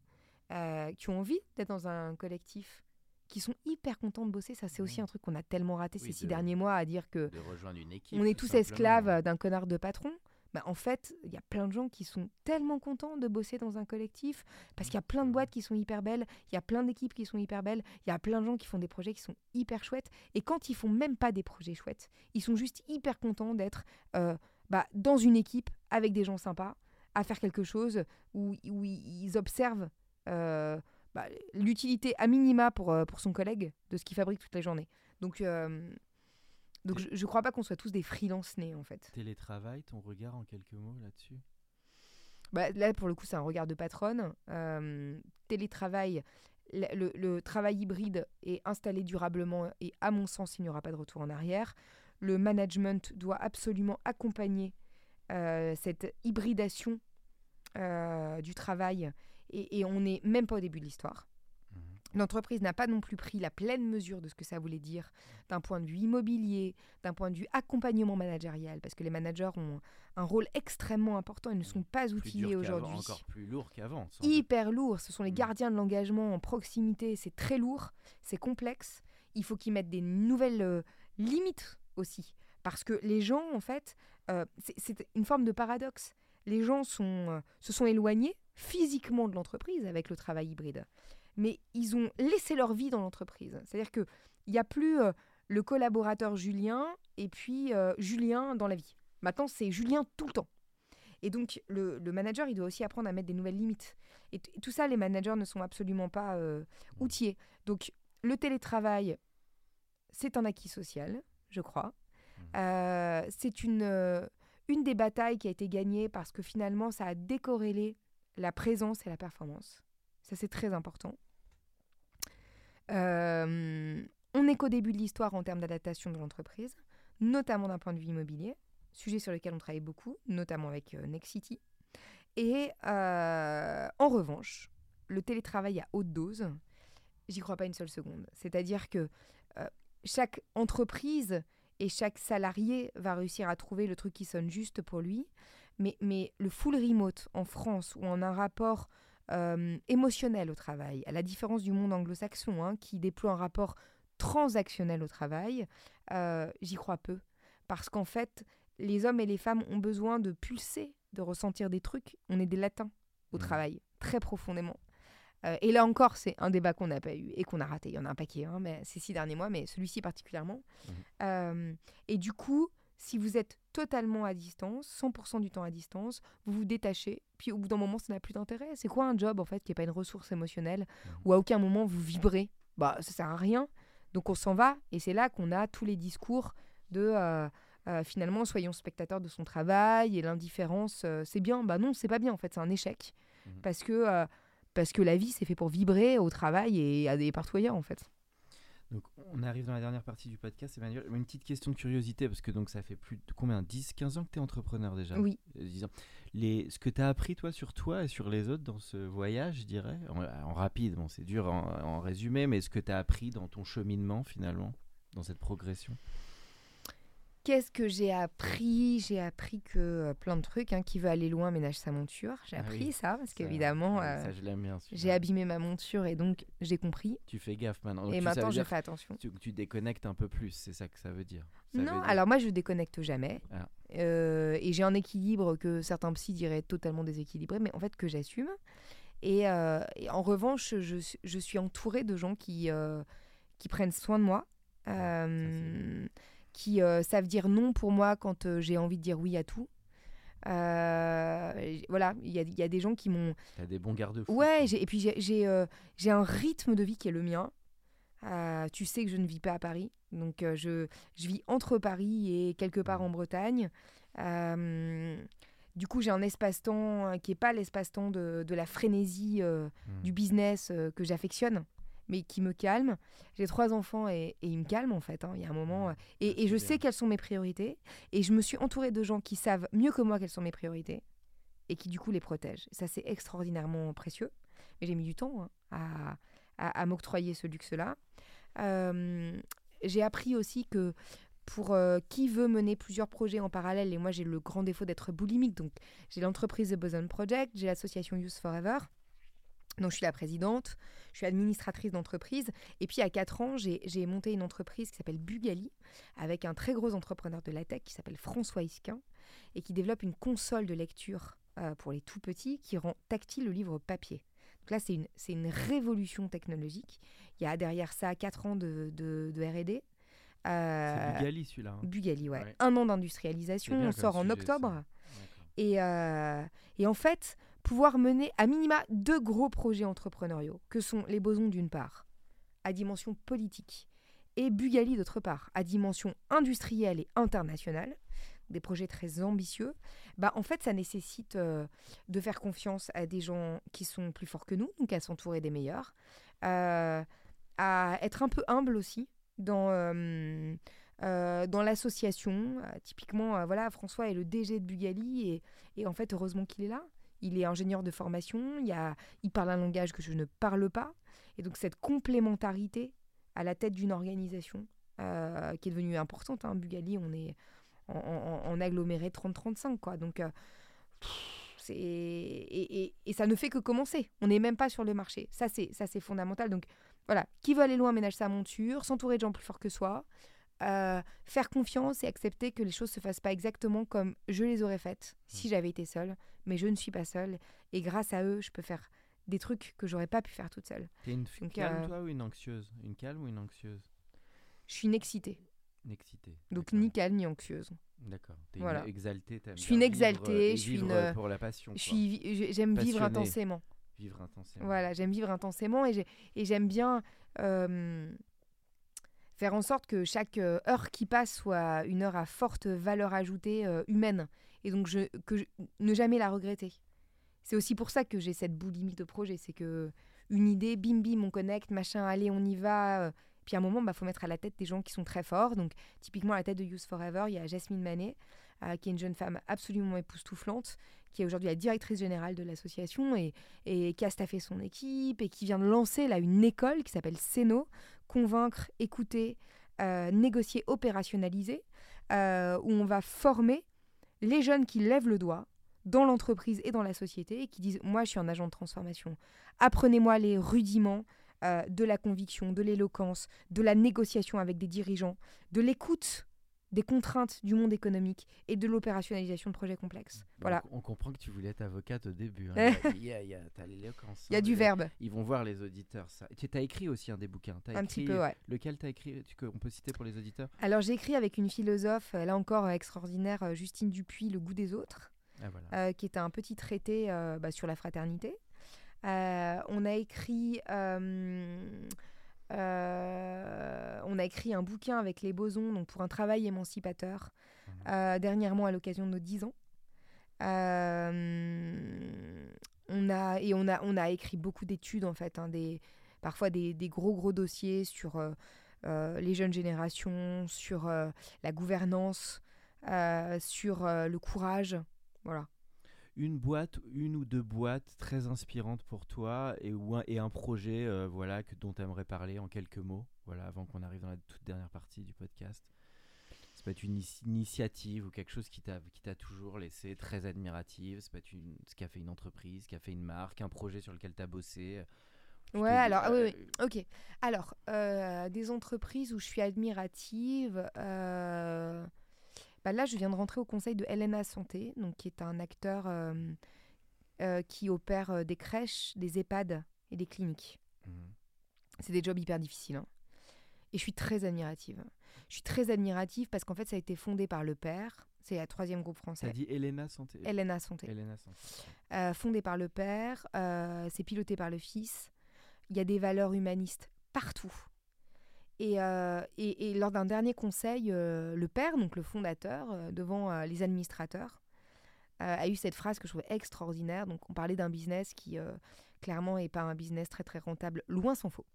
euh, qui ont envie d'être dans un collectif, qui sont hyper contents de bosser. Ça c'est aussi Mhm. un truc qu'on a tellement raté Oui, ces six de- derniers mois à dire que De rejoindre une équipe. on est tous simplement. esclaves d'un connard de patron. Bah, en fait, il y a plein de gens qui sont tellement contents de bosser dans un collectif parce qu'il y a plein de boîtes qui sont hyper belles, il y a plein d'équipes qui sont hyper belles, il y a plein de gens qui font des projets qui sont hyper chouettes. Et quand ils font même pas des projets chouettes, ils sont juste hyper contents d'être euh, bah, dans une équipe avec des gens sympas, à faire quelque chose où, où ils observent euh, bah, l'utilité à minima pour, euh, pour son collègue de ce qu'il fabrique toute la journée. Donc, euh, donc je, je crois pas qu'on soit tous des freelance nés en fait. Télétravail, ton regard en quelques mots là-dessus? Bah, là, pour le coup, c'est un regard de patronne. Euh, télétravail, le, le- le travail hybride est installé durablement et à mon sens, il n'y aura pas de retour en arrière. Le management doit absolument accompagner euh, cette hybridation euh, du travail et, et on n'est même pas au début de l'histoire. L'entreprise n'a pas non plus pris la pleine mesure de ce que ça voulait dire d'un point de vue immobilier, d'un point de vue accompagnement managérial, parce que les managers ont un rôle extrêmement important, ils ne sont pas Plus outillés aujourd'hui. Encore plus lourd qu'avant. doute. Hyper lourd, ce sont les Mm. gardiens de l'engagement en proximité, c'est très lourd, c'est complexe, il faut qu'ils mettent des nouvelles euh, limites aussi, parce que les gens, en fait, euh, c'est- c'est une forme de paradoxe. Les gens sont, euh, se sont éloignés physiquement de l'entreprise avec le travail hybride, mais ils ont laissé leur vie dans l'entreprise. C'est-à-dire qu'il n'y a plus euh, le collaborateur Julien et puis euh, Julien dans la vie. Maintenant, c'est Julien tout le temps. Et donc, le, le manager, il doit aussi apprendre à mettre des nouvelles limites. Et tout ça, les managers ne sont absolument pas euh, outillés. Donc, le télétravail, c'est un acquis social, je crois. Euh, c'est une, une des batailles qui a été gagnée parce que finalement, ça a décorrélé la présence et la performance. Ça, c'est très important. Euh, on n'est qu'au début de l'histoire en termes d'adaptation de l'entreprise, notamment d'un point de vue immobilier, sujet sur lequel on travaille beaucoup, notamment avec euh, Nexity. Et euh, en revanche, le télétravail à haute dose, j'y crois pas une seule seconde. C'est-à-dire que euh, chaque entreprise et chaque salarié va réussir à trouver le truc qui sonne juste pour lui. Mais, mais le full remote en France, on a un rapport euh, émotionnel au travail, à la différence du monde anglo-saxon, hein, qui déploie un rapport transactionnel au travail, euh, j'y crois peu. Parce qu'en fait, les hommes et les femmes ont besoin de pulser, de ressentir des trucs. On est des latins au Mhm. travail, très profondément. Euh, et là encore, c'est un débat qu'on n'a pas eu et qu'on a raté. Il y en a un paquet hein, mais ces six derniers mois, mais celui-ci particulièrement. Mhm. Euh, et du coup, si vous êtes totalement à distance, 100% du temps à distance, vous vous détachez, puis au bout d'un moment, ça n'a plus d'intérêt. C'est quoi un job, en fait, qui n'est pas une ressource émotionnelle, Mhm. où à aucun moment vous vibrez? Bah, ça sert à rien. Donc on s'en va, et c'est là qu'on a tous les discours de... euh, euh, finalement, soyons spectateurs de son travail et l'indifférence, euh, c'est bien. Bah non, c'est pas bien en fait, c'est un échec. Mhm. Parce, que, euh, parce que la vie, c'est fait pour vibrer au travail et, à des partout ailleurs en fait. Donc, on arrive dans la dernière partie du podcast, Emmanuel. Une petite question de curiosité, parce que donc ça fait plus de combien? 10, 15 ans que tu es entrepreneur déjà? Oui. Euh, 10 ans. Les, ce que tu as appris, toi, sur toi et sur les autres dans ce voyage, je dirais, en, en rapide, bon, c'est dur en, en résumé, mais ce que tu as appris dans ton cheminement, finalement, dans cette progression? Qu'est-ce que j'ai appris? J'ai appris que euh, plein de trucs, hein, qui veut aller loin ménage sa monture. J'ai Ah appris oui. ça, parce qu'évidemment, euh, j'ai abîmé ma monture et donc j'ai compris. Tu fais gaffe maintenant. Donc, et maintenant, je fais attention. tu, déconnectes un peu plus, c'est ça que ça veut dire. Ça veut Non, dire- alors moi, je déconnecte jamais. Ah. Euh, et j'ai un équilibre que certains psys diraient totalement déséquilibré, mais en fait que j'assume. Et, euh, et en revanche, je, suis- je suis entourée de gens qui, qui prennent soin de moi, qui euh, savent dire non pour moi quand euh, j'ai envie de dire oui à tout. Euh, voilà, il y a, il y a des gens qui m'ont T'as des bons garde-fous. Ouais, et puis j'ai- euh, un rythme de vie qui est le mien. Euh, tu sais que je ne vis pas à Paris, donc je, je vis entre Paris et quelque part Mhm. en Bretagne. Du coup, j'ai un espace-temps qui n'est pas l'espace-temps de, de, la frénésie Hmm. du business que j'affectionne, mais qui me calme. J'ai trois enfants et, et ils me calment en fait. hein. Il y a un moment. Euh, et, et je sais quelles sont mes priorités. Et je me suis entourée de gens qui savent mieux que moi quelles sont mes priorités et qui du coup les protègent. Ça, c'est extraordinairement précieux. Mais j'ai mis du temps hein, à, à- à m'octroyer ce luxe-là. Euh, j'ai appris aussi que pour euh, qui veut mener plusieurs projets en parallèle, et moi j'ai le grand défaut d'être boulimique, donc j'ai l'entreprise The Boson Project, j'ai l'association Youth Forever, dont je suis la présidente, je suis administratrice d'entreprise, et puis à 4 ans, j'ai monté une entreprise qui s'appelle Bugali, avec un très gros entrepreneur de la tech qui s'appelle François Isquin, et qui développe une console de lecture euh, pour les tout petits qui rend tactile le livre papier. Donc là, c'est une, une révolution technologique. Il y a derrière ça 4 ans de, de, de R&D. C'est Euh, Bugali celui-là. hein. Bugali, ouais. Ouais. Un an d'industrialisation, on sort en sujet, octobre. Et, euh, et en fait, pouvoir mener à minima deux gros projets entrepreneuriaux, que sont les bosons d'une part, à dimension politique, et Bugali d'autre part, à dimension industrielle et internationale, des projets très ambitieux, bah en fait, ça nécessite euh, de faire confiance à des gens qui sont plus forts que nous, donc à s'entourer des meilleurs, euh, à être un peu humble aussi dans, euh, dans l'association. Typiquement, voilà, François est le DG de Bugali et, et en fait, heureusement qu'il est là. Il est ingénieur de formation, il, parle un langage que je ne parle pas. Et donc, cette complémentarité à la tête d'une organisation euh, qui est devenue importante. hein. Bugali, on est en, aggloméré 30-35, quoi. Donc, euh. Et, et- ça ne fait que commencer. On n'est même pas sur le marché. Ça, c'est fondamental. Donc, voilà. Qui veut aller loin ménage sa monture, s'entourer de gens plus forts que soi, euh, faire confiance et accepter que les choses se fassent pas exactement comme je les aurais faites si j'avais été seule. Mais je ne suis pas seule. Et grâce à eux, je peux faire des trucs que j'aurais pas pu faire toute seule. T'es une Donc, calme euh, toi ou une anxieuse? Une calme ou une anxieuse? Je suis une excitée. Une excitée. Donc, ni calme ni anxieuse. D'accord. T'es Voilà. une exaltée. Je suis une exaltée, je suis une, euh, pour la passion. J'aime vivre intensément. Vivre intensément. Voilà, j'aime vivre intensément et j'ai- et j'aime bien euh, faire en sorte que chaque euh, heure qui passe soit une heure à forte valeur ajoutée euh, humaine et donc que ne jamais la regretter. C'est aussi pour ça que j'ai cette boulimie de projet, c'est que une idée, bim bim, on connecte, machin, allez, on y va. euh, Puis à un moment, il bah, faut mettre à la tête des gens qui sont très forts. Donc typiquement à la tête de Youth Forever, il y a Jasmine Manet, qui est une jeune femme absolument époustouflante, qui est aujourd'hui la directrice générale de l'association et, qui a staffé son équipe et qui vient de lancer là une école qui s'appelle Ceno, convaincre, écouter, euh, négocier, opérationnaliser, euh, où on va former les jeunes qui lèvent le doigt dans l'entreprise et dans la société et qui disent moi je suis un agent de transformation. Apprenez-moi les rudiments euh, de la conviction, de l'éloquence, de la négociation avec des dirigeants, de l'écoute des contraintes du monde économique et de l'opérationnalisation de projets complexes. Voilà, On comprend que tu voulais être avocate au début. hein. Il y a- il y a- T'as l'éloquence. il y a hein, du les- verbe, Ils vont voir les auditeurs ça. Tu as écrit aussi un des bouquins. T'as un petit peu, ouais. Lequel t'as écrit tu, On peut citer pour les auditeurs? Alors j'ai écrit avec une philosophe, euh, là encore euh, extraordinaire, euh, Justine Dupuis, Le goût des autres, Ah voilà. euh, qui était un petit traité euh, bah, sur la fraternité. Euh, on a écrit, euh, on a écrit un bouquin avec les bosons, donc pour un travail émancipateur, Mhm. euh, dernièrement à l'occasion de nos 10 ans. Euh, on a et on a on a écrit beaucoup d'études en fait, hein, des parfois des, des gros gros dossiers sur les jeunes générations, sur la gouvernance, sur le courage, voilà. Une boîte, une ou deux boîtes très inspirantes pour toi et, ou un, et un projet euh, voilà, que, dont tu aimerais parler en quelques mots voilà, avant qu'on arrive dans la toute dernière partie du podcast. Ça peut être une initiative ou quelque chose qui t'a qui t'a toujours laissé très admirative. Ça peut être une, ce qui a fait une entreprise, ce qui a fait une marque, un projet sur lequel tu as bossé. Ouais, alors, oui, euh, oui. Ok. Alors, euh, des entreprises où je suis admirative. euh, bah là, je viens de rentrer au conseil de Helena Santé, donc qui est un acteur euh, euh, qui opère euh, des crèches, des EHPAD et des cliniques. mhm. C'est des jobs hyper difficiles. hein. Et je suis très admirative. Je suis très admirative parce qu'en fait, ça a été fondé par le père. C'est la troisième groupe T'as français. dit Elena Santé. Helena Santé. Elena Santé. Euh, fondé par le père, euh, c'est piloté par le fils. Il y a des valeurs humanistes partout. Et, euh, et- et lors d'un dernier conseil, euh, le père, donc le fondateur, euh, devant les administrateurs, a eu cette phrase que je trouvais extraordinaire. Donc, on parlait d'un business qui, clairement, n'est pas un business très, très rentable, loin s'en faut.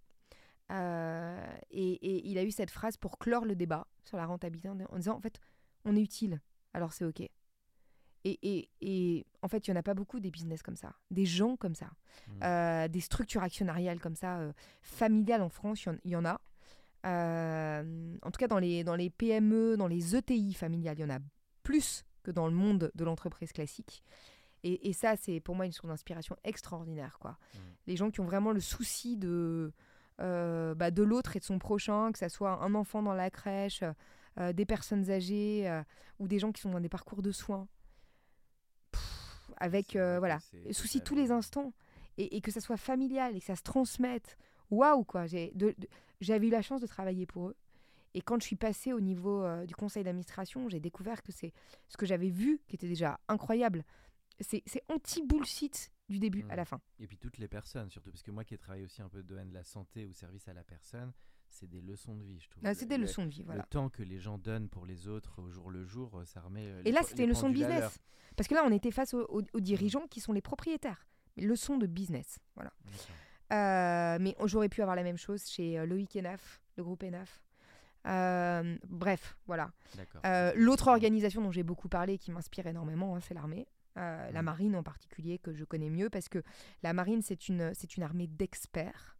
Et, il a eu cette phrase pour clore le débat sur la rentabilité en disant, en fait, on est utile, alors c'est OK. Et, en fait, il n'y en a pas beaucoup des business comme ça, des gens comme ça, mmh. euh, des structures actionnariales comme ça, familiales en France, il y, en a. Euh, en tout cas, dans les, dans les PME, dans les ETI familiales, il y en a plus que dans le monde de l'entreprise classique. Et, ça, c'est pour moi une source d'inspiration extraordinaire. Quoi. Mmh. Les gens qui ont vraiment le souci de, bah, de l'autre et de son prochain, que ce soit un enfant dans la crèche, des personnes âgées ou des gens qui sont dans des parcours de soins avec euh, voilà, souci tous les instants et, que ça soit familial et que ça se transmette. Waouh quoi, j'avais eu la chance de travailler pour eux. Et quand je suis passée au niveau euh, du conseil d'administration, j'ai découvert que c'est ce que j'avais vu qui était déjà incroyable. C'est anti-bullshit du début à la mmh. fin. Et puis toutes les personnes, surtout parce que moi qui ai travaillé aussi un peu de domaine de la santé ou service à la personne, c'est des leçons de vie, je trouve. Ah, c'est des leçons de vie, voilà. Le temps que les gens donnent pour les autres au jour le jour, ça remet. Euh, et là, c'était une leçon de business. Parce que là, on était face aux, dirigeants qui sont les propriétaires. Leçon de business, voilà. Euh, mais j'aurais pu avoir la même chose chez euh, Loïc Enaf, le groupe Enaf. bref, voilà. L'autre organisation dont j'ai beaucoup parlé, qui m'inspire énormément, hein, c'est l'armée. La mmh. marine en particulier, que je connais mieux, parce que la marine, c'est une, une armée d'experts.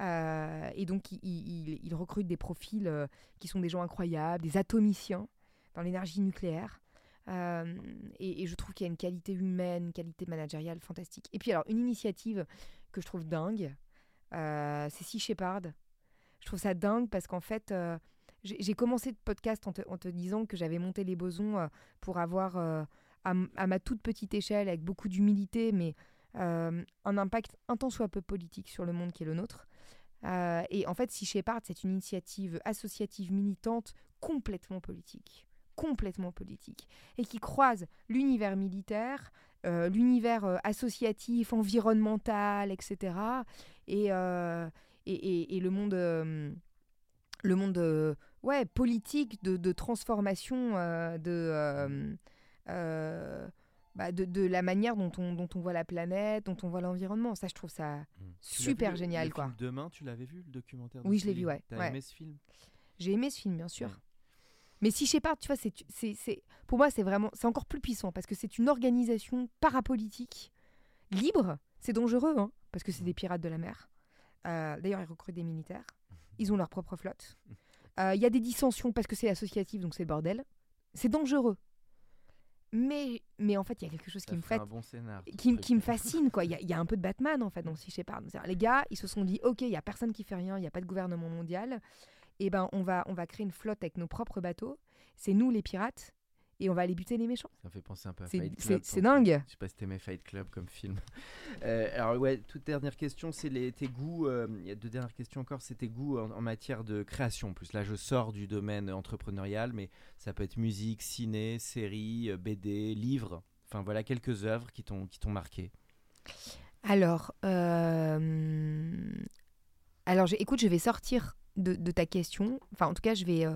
Euh, et donc, il, recrute des profils euh, qui sont des gens incroyables, des atomiciens dans l'énergie nucléaire. Euh, et, je trouve qu'il y a une qualité humaine, une qualité managériale fantastique. Et puis, alors, une initiative que je trouve dingue, c'est Sea Shepherd. Je trouve ça dingue parce qu'en fait, j'ai commencé le podcast en te, disant que j'avais monté les bosons pour avoir, à, ma toute petite échelle, avec beaucoup d'humilité, mais un impact un tant soit peu politique sur le monde qui est le nôtre. Euh, et en fait, Sea Shepherd, c'est une initiative associative militante complètement politique complètement politique et qui croise l'univers militaire, euh, l'univers euh, associatif, environnemental, etc. Et, et, et, le monde, le monde ouais, politique de, de transformation de bah, de, la manière dont on, dont on voit la planète, dont on voit l'environnement. Ça, je trouve ça mmh. super génial. quoi. Demain, tu l'avais vu, le documentaire Oui, je l'ai vu, ouais? T'as aimé ce film? J'ai aimé ce film, bien sûr. Mais si Shepard, tu vois, c'est, c'est, pour moi, c'est vraiment, c'est encore plus puissant parce que c'est une organisation parapolitique libre. C'est dangereux, hein, parce que c'est des pirates de la mer. Euh, d'ailleurs, ils recrutent des militaires. Ils ont leur propre flotte. Euh, il y a des dissensions parce que c'est associatif, donc c'est le bordel. C'est dangereux. Mais, mais en fait, il y a quelque chose qui me, fait, qui, qui, me fascine. quoi. Il y, y, a un peu de Batman, en fait, dans Sea Shepherd. Les gars, ils se sont dit, OK, il n'y a personne qui fait rien, il n'y a pas de gouvernement mondial. Eh ben, on va, on va créer une flotte avec nos propres bateaux. C'est nous, les pirates et on va aller buter les méchants. Ça me fait penser un peu à Fight Club. C'est dingue. Je sais pas si t'aimais Fight Club comme film. Euh, alors ouais, toute dernière question, c'est tes goûts. Euh, il y a deux dernières questions encore, c'est tes goûts en, matière de création. En plus là, je sors du domaine entrepreneurial, mais ça peut être musique, ciné, série, euh, BD, livres. Enfin voilà quelques œuvres qui t'ont qui t'ont marqué. Alors, alors, écoute, je vais sortir de, de, ta question. Enfin, en tout cas, je vais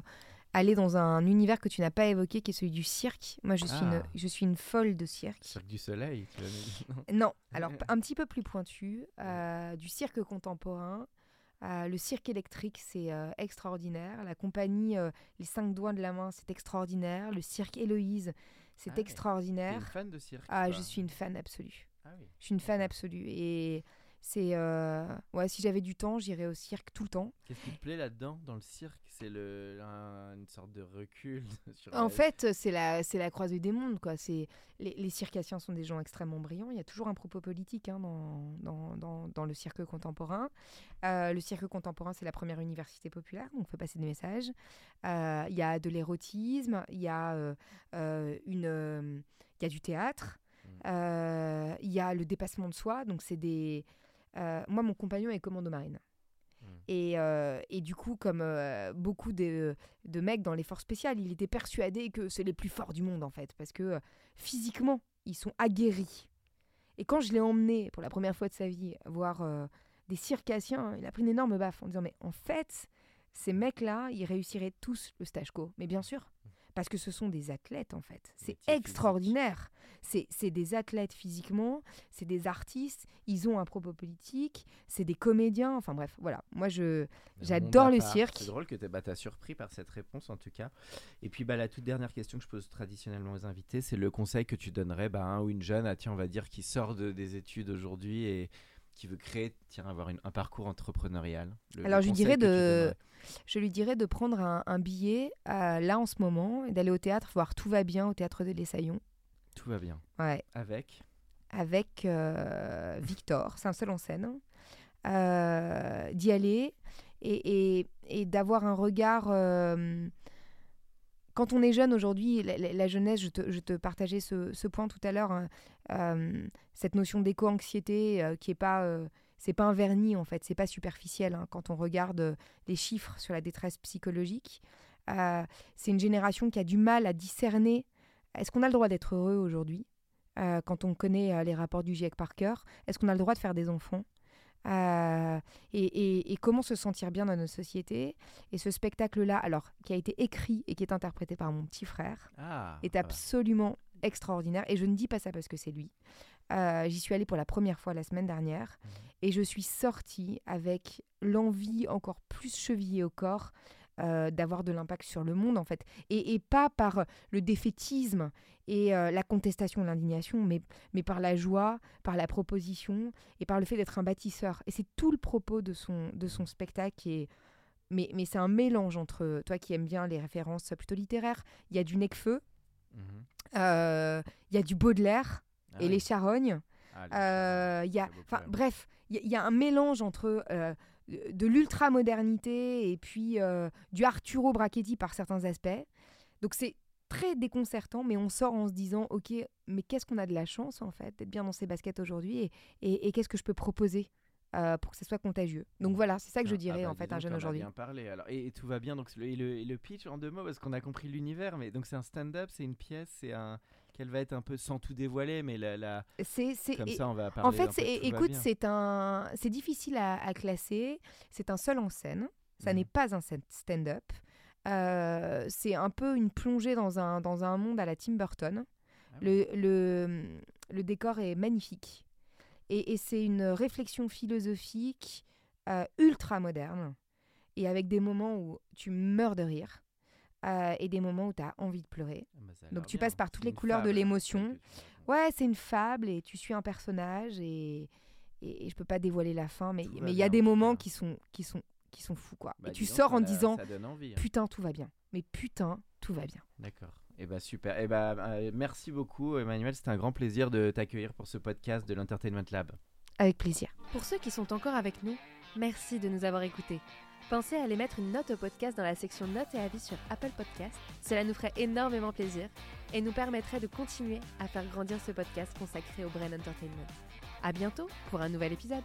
aller dans un univers que tu n'as pas évoqué, qui est celui du cirque. Moi, je suis, une, ah. je suis une folle de cirque. Cirque du Soleil, tu Non, alors un petit peu plus pointu. Euh, du cirque contemporain. Euh, le cirque électrique, c'est euh, extraordinaire. La compagnie Les Cinq Doigts de la Main, c'est extraordinaire. Le cirque Héloïse, c'est ah extraordinaire. Tu es une fan de cirque Ah, je suis une fan absolue. Ah oui. Je suis une fan absolue. Et c'est euh, ouais, si j'avais du temps, j'irais au cirque tout le temps. Qu'est-ce qui te plaît là-dedans dans le cirque? C'est le une sorte de recul. en fait, c'est la c'est la croisée des mondes quoi. C'est les, les, circassiens sont des gens extrêmement brillants. Il y a toujours un propos politique hein, dans, dans, dans, dans, le cirque contemporain. Euh, le cirque contemporain, c'est la première université populaire, donc on fait passer des messages. Euh, il y a de l'érotisme, il y a une il y a du théâtre. Mmh. Il y a le dépassement de soi, donc c'est des moi, mon compagnon est commando marine. Hmm. Et, euh, et, du coup, comme euh, beaucoup de, de, mecs dans les forces spéciales, il était persuadé que c'est les plus forts du monde, en fait, parce que physiquement, ils sont aguerris. Et quand je l'ai emmené pour la première fois de sa vie voir des circassiens, il a pris une énorme baffe en disant Mais en fait, ces mecs-là, ils réussiraient tous le stage co. Mais bien sûr, parce que ce sont des athlètes en fait. C'est extraordinaire. C'est des athlètes physiquement, c'est des artistes, ils ont un propos politique, c'est des comédiens, enfin bref, voilà. Moi je J'adore le part. cirque. C'est drôle que tu bah, surpris par cette réponse en tout cas. Et puis bah, la toute dernière question que je pose traditionnellement aux invités, c'est le conseil que tu donnerais bah, à un ou une jeune, à, tiens, on va dire, qui sort de- des études aujourd'hui et qui veut créer, tiens, avoir une- un parcours entrepreneurial. Le- Alors, le je lui dirais de- je lui dirais de prendre un, un billet euh, là en ce moment et d'aller au théâtre voir Tout va bien au théâtre de l'Essaillon. Tout va bien. Ouais. Avec avec euh, Victor, c'est un seul en scène, euh, d'y aller et, et- et d'avoir un regard. euh, quand on est jeune aujourd'hui, la, jeunesse, je te, partageais ce, point tout à l'heure, hein, euh, cette notion d'éco-anxiété euh, qui est pas. euh, c'est pas un vernis en fait, c'est pas superficiel hein, quand on regarde les chiffres sur la détresse psychologique. C'est une génération qui a du mal à discerner. Est-ce qu'on a le droit d'être heureux aujourd'hui quand on connaît les rapports du GIEC par cœur Est-ce qu'on a le droit de faire des enfants Euh, et, et- et comment se sentir bien dans notre société Et ce spectacle-là, alors qui a été écrit et qui est interprété par mon petit frère, Ah, est absolument extraordinaire. Et je ne dis pas ça parce que c'est lui. Euh, J'y suis allée pour la première fois la semaine dernière Mhm. et je suis sortie avec l'envie encore plus chevillée au corps euh, d'avoir de l'impact sur le monde en fait. Et, et pas par le défaitisme et euh, la contestation, l'indignation, mais, mais par la joie, par la proposition et par le fait d'être un bâtisseur. Et c'est tout le propos de son, de son spectacle est... Mais, mais c'est un mélange entre, toi qui aimes bien les références plutôt littéraires, il y a du Necfeu, Mhm. euh, il y a du Baudelaire Ah et oui. les charognes. Ah, les Euh, y a, bref, il y, a- il y a un mélange entre euh, de l'ultra-modernité et puis euh, du Arturo Brachetti par certains aspects. Donc c'est très déconcertant, mais on sort en se disant, ok, mais qu'est-ce qu'on a de la chance en fait d'être bien dans ces baskets aujourd'hui et, et- et qu'est-ce que je peux proposer euh, pour que ce soit contagieux. Donc voilà, c'est ça que je Ah, dirais bah, en fait à un jeune aujourd'hui. bien parlé alors. Et, et tout va bien. Donc le, et le, et le pitch en deux mots parce qu'on a compris l'univers. Mais donc c'est un stand-up, c'est une pièce, c'est un qu'elle va être un peu sans tout dévoiler, mais la, la- C'est, c'est, comme ça on va parler. En fait, peu écoute, c'est un, c'est difficile à, à classer. C'est un seul en scène. Ça Mhm. n'est pas un stand- stand-up. Euh, c'est un peu une plongée dans un, dans un monde à la Tim Burton. Ah oui. Le, le, le décor est magnifique. Et, et c'est une réflexion philosophique euh, ultra moderne. Et avec des moments où tu meurs de rire. euh, et des moments où tu as envie de pleurer. Ah bah, donc tu bien. passes par toutes les couleurs de fable, l'émotion. Ouais, c'est une fable et tu suis un personnage et, et, et je peux pas dévoiler la fin, mais il y a bien, des moments qui sont qui sont qui sont fous quoi. Bah, et tu sors en a- disant Ça donne envie. hein. putain tout va bien, mais putain tout va bien. D'accord. Et bah super. Et bah euh, merci beaucoup Emmanuel, c'était un grand plaisir de t'accueillir pour ce podcast de l'Entertainment Lab. Avec plaisir. Pour ceux qui sont encore avec nous, merci de nous avoir écoutés. Pensez à aller mettre une note au podcast dans la section notes et avis sur Apple Podcast. Cela nous ferait énormément plaisir et nous permettrait de continuer à faire grandir ce podcast consacré au Brain Entertainment. À bientôt pour un nouvel épisode.